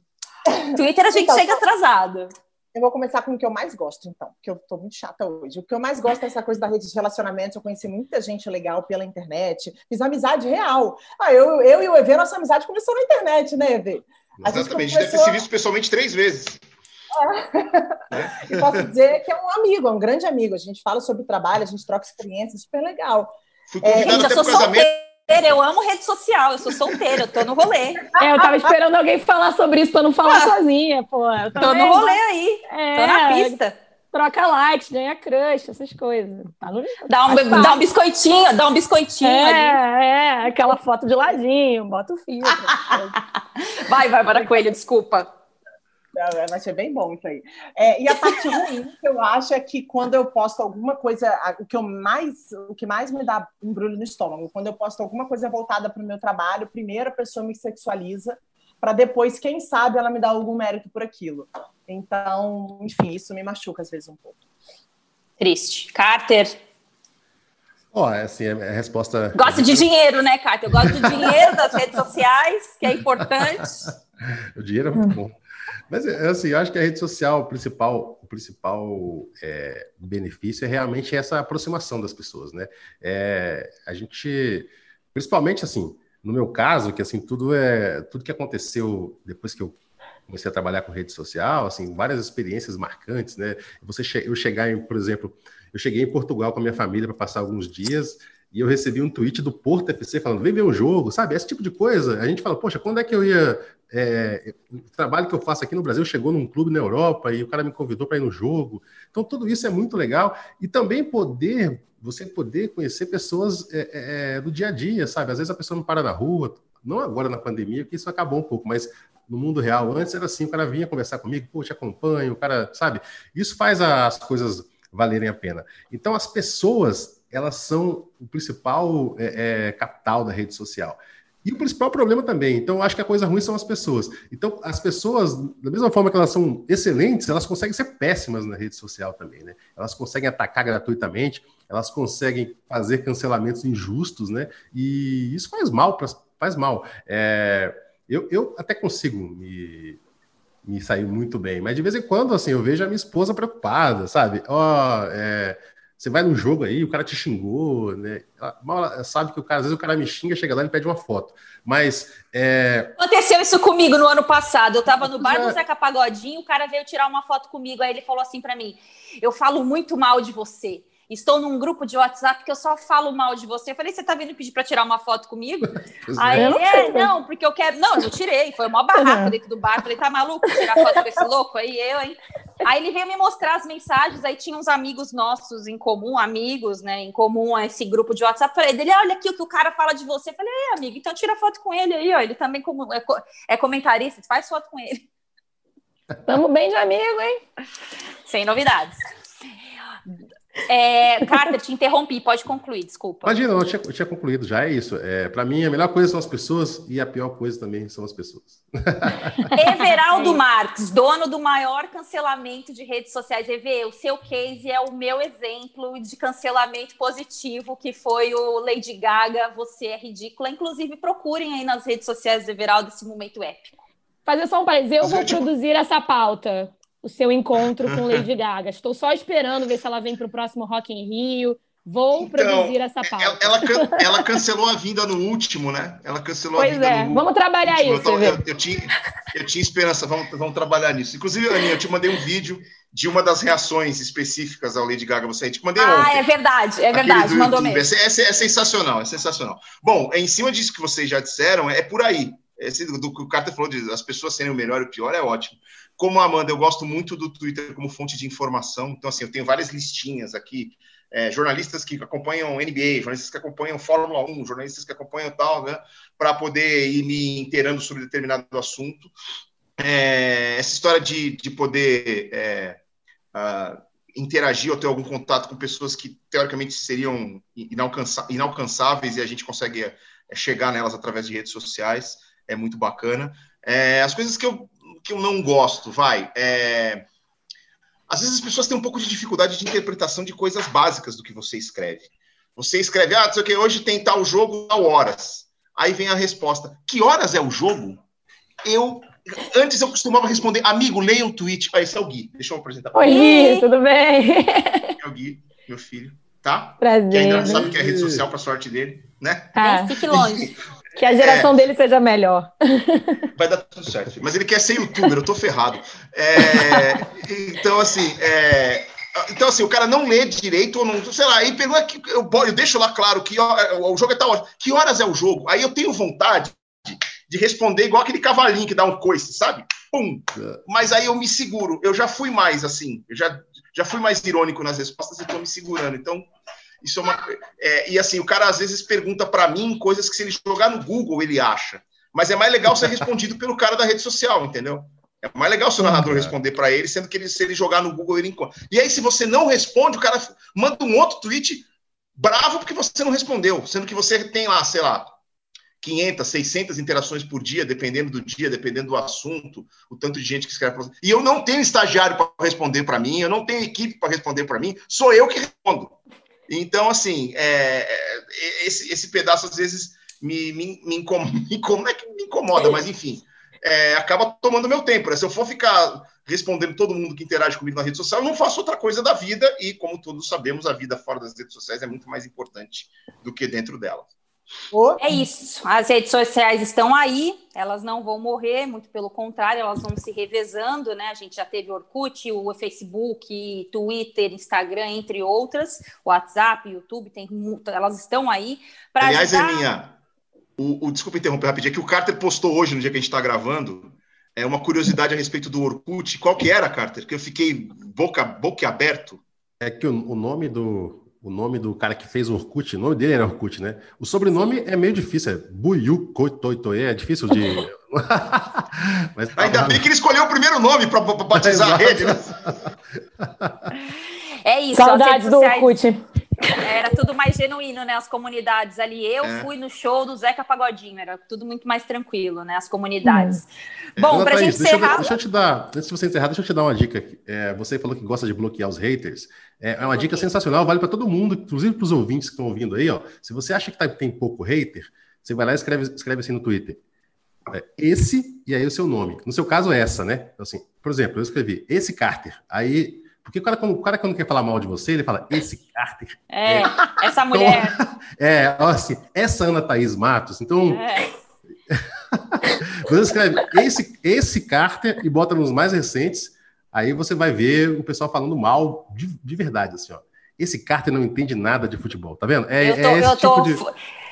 [SPEAKER 1] <laughs> Twitter a gente então, chega atrasado.
[SPEAKER 5] Eu vou começar com o que eu mais gosto, então, porque eu estou muito chata hoje. O que eu mais gosto é essa coisa da rede de relacionamentos. Eu conheci muita gente legal pela internet, fiz amizade real. Ah, eu, eu e o EV, nossa amizade começou na internet, né, EV?
[SPEAKER 2] A Exatamente, a gente deve ter se visto pessoalmente três vezes. <laughs>
[SPEAKER 5] É. e posso dizer que é um amigo, é um grande amigo. A gente fala sobre trabalho, a gente troca experiências, super legal.
[SPEAKER 2] Fui convidado é, até para casamento
[SPEAKER 1] eu amo rede social, eu sou solteira, eu tô no rolê.
[SPEAKER 3] É, eu tava esperando alguém falar sobre isso pra não falar ah, sozinha, pô.
[SPEAKER 1] Eu tô no rolê aí, é, tô na pista.
[SPEAKER 3] Troca likes, ganha crush, essas coisas. Tá no...
[SPEAKER 1] dá, um, dá um biscoitinho, dá um biscoitinho
[SPEAKER 3] é,
[SPEAKER 1] ali.
[SPEAKER 3] É, aquela foto de ladinho, bota o filtro. <laughs>
[SPEAKER 1] vai, vai, para Coelho, desculpa.
[SPEAKER 5] Vai ser bem bom isso aí. É, e a parte <laughs> ruim que eu acho é que quando eu posto alguma coisa, o que eu mais, o que mais me dá embrulho no estômago, quando eu posto alguma coisa voltada para o meu trabalho, primeiro a pessoa me sexualiza, para depois, quem sabe, ela me dá algum mérito por aquilo. Então, enfim, isso me machuca às vezes um pouco.
[SPEAKER 1] Triste. Carter.
[SPEAKER 4] Ó, oh, assim, a resposta.
[SPEAKER 1] Gosta de dinheiro, né, Carter? Eu gosto de dinheiro das redes sociais, que é importante. <laughs>
[SPEAKER 4] o dinheiro é muito bom. Mas é, assim, eu acho que a rede social, o principal, o principal é, benefício é realmente essa aproximação das pessoas, né? É, a gente, principalmente assim, no meu caso, que assim tudo é tudo que aconteceu depois que eu comecei a trabalhar com rede social, assim, várias experiências marcantes, né? Você che eu chegar em, por exemplo, eu cheguei em Portugal com a minha família para passar alguns dias e eu recebi um tweet do Porto FC falando, vem ver um jogo, sabe? Esse tipo de coisa. A gente fala, poxa, quando é que eu ia é, o trabalho que eu faço aqui no Brasil chegou num clube na Europa e o cara me convidou para ir no jogo. Então, tudo isso é muito legal. E também poder, você poder conhecer pessoas é, é, é do dia a dia, sabe? Às vezes a pessoa não para na rua, não agora na pandemia, que isso acabou um pouco, mas no mundo real, antes era assim, o cara vinha conversar comigo, pô, te acompanho, o cara, sabe? Isso faz as coisas valerem a pena. Então, as pessoas, elas são o principal é, é capital da rede social. E o principal problema também, então acho que a coisa ruim são as pessoas. Então, as pessoas, da mesma forma que elas são excelentes, elas conseguem ser péssimas na rede social também, né? Elas conseguem atacar gratuitamente, elas conseguem fazer cancelamentos injustos, né? E isso faz mal, faz mal. É, eu, eu até consigo me, me sair muito bem, mas de vez em quando, assim, eu vejo a minha esposa preocupada, sabe? Ó, oh, é, você vai num jogo aí, o cara te xingou, né? Mal sabe que o cara, às vezes o cara me xinga, chega lá e pede uma foto. Mas. É...
[SPEAKER 1] Aconteceu isso comigo no ano passado. Eu tava no bar do Zeca Pagodinho, o cara veio tirar uma foto comigo. Aí ele falou assim para mim: Eu falo muito mal de você. Estou num grupo de WhatsApp que eu só falo mal de você. Eu falei, você tá vindo pedir para tirar uma foto comigo? <laughs> Aí ele, é, não, porque eu quero. Não, eu tirei, foi uma barraca dentro do bar. Eu falei, tá maluco tirar foto com esse louco? Aí eu, hein? Aí ele veio me mostrar as mensagens, aí tinha uns amigos nossos em comum, amigos, né, em comum a esse grupo de WhatsApp. Falei dele, olha aqui o que o cara fala de você. Falei, é, amigo, então tira foto com ele aí, ó. Ele também como, é, é comentarista, faz foto com ele.
[SPEAKER 3] Tamo bem de amigo, hein?
[SPEAKER 1] Sem novidades. É, Carter, te interrompi, pode concluir, desculpa.
[SPEAKER 4] Imagina, eu tinha, eu tinha concluído, já é isso. É, Para mim, a melhor coisa são as pessoas e a pior coisa também são as pessoas. <laughs>
[SPEAKER 1] Everaldo Marques, dono do maior cancelamento de redes sociais. EV, o seu case é o meu exemplo de cancelamento positivo, que foi o Lady Gaga, você é ridícula. Inclusive, procurem aí nas redes sociais do Everaldo esse momento épico.
[SPEAKER 3] Fazer só um parênteses, eu vou produzir essa pauta o seu encontro com <laughs> Lady Gaga. Estou só esperando ver se ela vem para o próximo Rock in Rio. Vou então, produzir essa pauta.
[SPEAKER 2] Ela, ela, <laughs> ela, cancelou a vinda no último, né? Ela cancelou
[SPEAKER 3] pois
[SPEAKER 2] a vinda
[SPEAKER 3] é.
[SPEAKER 2] no
[SPEAKER 3] Vamos trabalhar
[SPEAKER 2] último.
[SPEAKER 3] isso.
[SPEAKER 2] Eu, eu, eu, tinha, eu tinha esperança, vamos, vamos trabalhar nisso. Inclusive, Aninha, eu te mandei um vídeo de uma das reações específicas ao Lady Gaga. Você te mandei
[SPEAKER 1] ah,
[SPEAKER 2] ontem.
[SPEAKER 1] é verdade, é verdade, mandou mesmo.
[SPEAKER 2] É, é, é, sensacional, é sensacional. Bom, em cima disso que vocês já disseram, é por aí. Esse, do que o Carter falou de as pessoas serem o melhor e o pior é ótimo. Como a Amanda, eu gosto muito do Twitter como fonte de informação. Então, assim, eu tenho várias listinhas aqui. É, jornalistas que acompanham NBA, jornalistas que acompanham Fórmula 1, jornalistas que acompanham tal, né? Para poder ir me inteirando sobre determinado assunto. É, essa história de, de poder é, uh, interagir ou ter algum contato com pessoas que teoricamente seriam inalcança, inalcançáveis e a gente consegue é, chegar nelas através de redes sociais é muito bacana. É, as coisas que eu, que eu não gosto, vai. É, às vezes as pessoas têm um pouco de dificuldade de interpretação de coisas básicas do que você escreve. Você escreve, ah, não sei o que, hoje tem tal jogo, tal horas. Aí vem a resposta: que horas é o jogo? Eu. Antes eu costumava responder, amigo, leia o tweet. Ah, esse é o Gui. Deixa eu apresentar.
[SPEAKER 3] Oi, Gui, tudo bem?
[SPEAKER 2] É o Gui, meu filho, tá?
[SPEAKER 3] Prazer.
[SPEAKER 2] Que ainda não sabe que é rede social, para sorte dele, né?
[SPEAKER 1] Ah. Fique longe.
[SPEAKER 3] Que a geração é, dele seja melhor. <laughs>
[SPEAKER 2] Vai dar tudo certo. Mas ele quer ser youtuber, eu tô ferrado. É, então, assim, é, então, assim, o cara não lê direito, ou não, sei lá, aí pergunta que eu, eu deixo lá claro que ó, o jogo é tal hora. Que horas é o jogo? Aí eu tenho vontade de, de responder igual aquele cavalinho que dá um coice, sabe? Pum! Mas aí eu me seguro. Eu já fui mais assim, eu já, já fui mais irônico nas respostas e tô me segurando. Então, isso é uma. É, e assim, o cara às vezes pergunta para mim coisas que se ele jogar no Google ele acha. Mas é mais legal ser respondido pelo cara da rede social, entendeu? É mais legal se o narrador responder para ele, sendo que ele, se ele jogar no Google ele encontra. E aí, se você não responde, o cara manda um outro tweet bravo porque você não respondeu, sendo que você tem lá, sei lá, 500, 600 interações por dia, dependendo do dia, dependendo do assunto, o tanto de gente que escreve. E eu não tenho estagiário para responder para mim, eu não tenho equipe para responder para mim, sou eu que respondo. Então, assim, é, é, esse, esse pedaço às vezes me, me, me, incomoda, <laughs> não é que me incomoda, mas enfim, é, acaba tomando meu tempo. Né? Se eu for ficar respondendo todo mundo que interage comigo na rede social, eu não faço outra coisa da vida e, como todos sabemos, a vida fora das redes sociais é muito mais importante do que dentro delas.
[SPEAKER 1] É isso. As redes sociais estão aí, elas não vão morrer, muito pelo contrário, elas vão se revezando, né? A gente já teve Orkut, o Facebook, Twitter, Instagram, entre outras, WhatsApp, YouTube, tem elas estão aí
[SPEAKER 2] para Aliás, ajudar... Elinha, o, o, desculpa interromper rapidinho, é que o Carter postou hoje, no dia que a gente está gravando, é uma curiosidade a respeito do Orkut. Qual que era, Carter? Que eu fiquei boca, boca aberto.
[SPEAKER 4] É que o, o nome do, o nome do cara que fez o Orkut, o nome dele era Orkut, né? O sobrenome é meio difícil, é Buiu Koitoitoe, é difícil de. <laughs>
[SPEAKER 2] Mas, tá Ainda bem que ele escolheu o primeiro nome para batizar a rede, né?
[SPEAKER 1] É isso.
[SPEAKER 3] Saudades do Orkut.
[SPEAKER 1] Era tudo mais genuíno, né? As comunidades ali. Eu é. fui no show do Zeca Pagodinho, era tudo muito mais tranquilo, né? As comunidades. Hum. Bom, para a gente
[SPEAKER 4] deixa
[SPEAKER 1] encerrar.
[SPEAKER 4] Eu, deixa eu te dar, antes de você encerrar, deixa eu te dar uma dica. É, você falou que gosta de bloquear os haters. É, é uma dica sensacional, vale para todo mundo, inclusive para os ouvintes que estão ouvindo aí. Ó. Se você acha que tá, tem pouco hater, você vai lá e escreve, escreve assim no Twitter. É, esse e aí o seu nome. No seu caso, essa, né? Então, assim, por exemplo, eu escrevi esse Carter. Aí porque o cara, quando, o cara, quando quer falar mal de você, ele fala, esse Carter.
[SPEAKER 1] É, é. essa mulher.
[SPEAKER 4] Então, <laughs> é, assim, essa Ana Thaís Matos. Então. É. <laughs> você escreve esse, esse Carter e bota nos mais recentes, aí você vai ver o pessoal falando mal de, de verdade, assim, ó. Esse Carter não entende nada de futebol, tá vendo?
[SPEAKER 1] É, tô, é esse tipo tô... de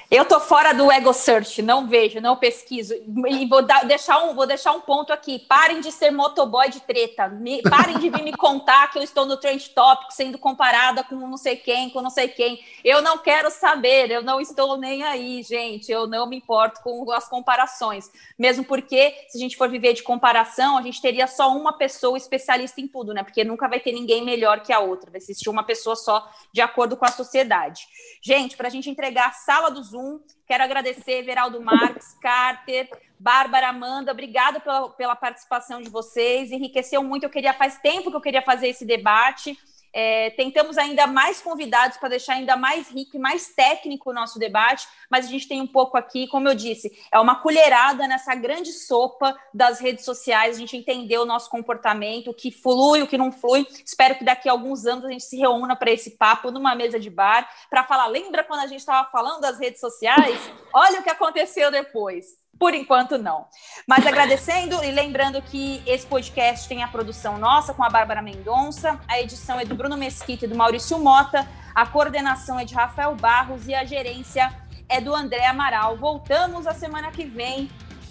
[SPEAKER 1] Eu tô fora do Ego Search, não vejo, não pesquiso. E vou dar, deixar, um, vou deixar um ponto aqui. Parem de ser motoboy de treta. Me, parem de vir me contar que eu estou no Trend Topic sendo comparada com não sei quem, com não sei quem. Eu não quero saber, eu não estou nem aí, gente. Eu não me importo com as comparações. Mesmo porque, se a gente for viver de comparação, a gente teria só uma pessoa especialista em tudo, né? Porque nunca vai ter ninguém melhor que a outra. Vai existir uma pessoa só de acordo com a sociedade. Gente, para a gente entregar a sala do Zoom, Zoom. Quero agradecer Veraldo Marques, Carter, Bárbara, Amanda, obrigada pela, pela participação de vocês, enriqueceu muito. Eu queria, faz tempo que eu queria fazer esse debate. É, tentamos ainda mais convidados para deixar ainda mais rico e mais técnico o nosso debate, mas a gente tem um pouco aqui, como eu disse, é uma colherada nessa grande sopa das redes sociais, a gente entender o nosso comportamento, o que flui, o que não flui. Espero que daqui a alguns anos a gente se reúna para esse papo numa mesa de bar, para falar, lembra quando a gente estava falando das redes sociais? Olha o que aconteceu depois. Por enquanto, não. Mas agradecendo e lembrando que esse podcast tem a produção nossa com a Bárbara Mendonça, a edição é do Bruno Mesquita e do Maurício Mota, a coordenação é de Rafael Barros e a gerência é do André Amaral. Voltamos a semana que vem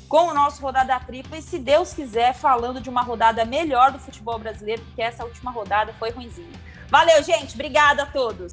[SPEAKER 1] com o nosso Rodada Tripla e, se Deus quiser, falando de uma rodada melhor do futebol brasileiro, porque essa última rodada foi ruimzinha. Valeu, gente. Obrigada a todos.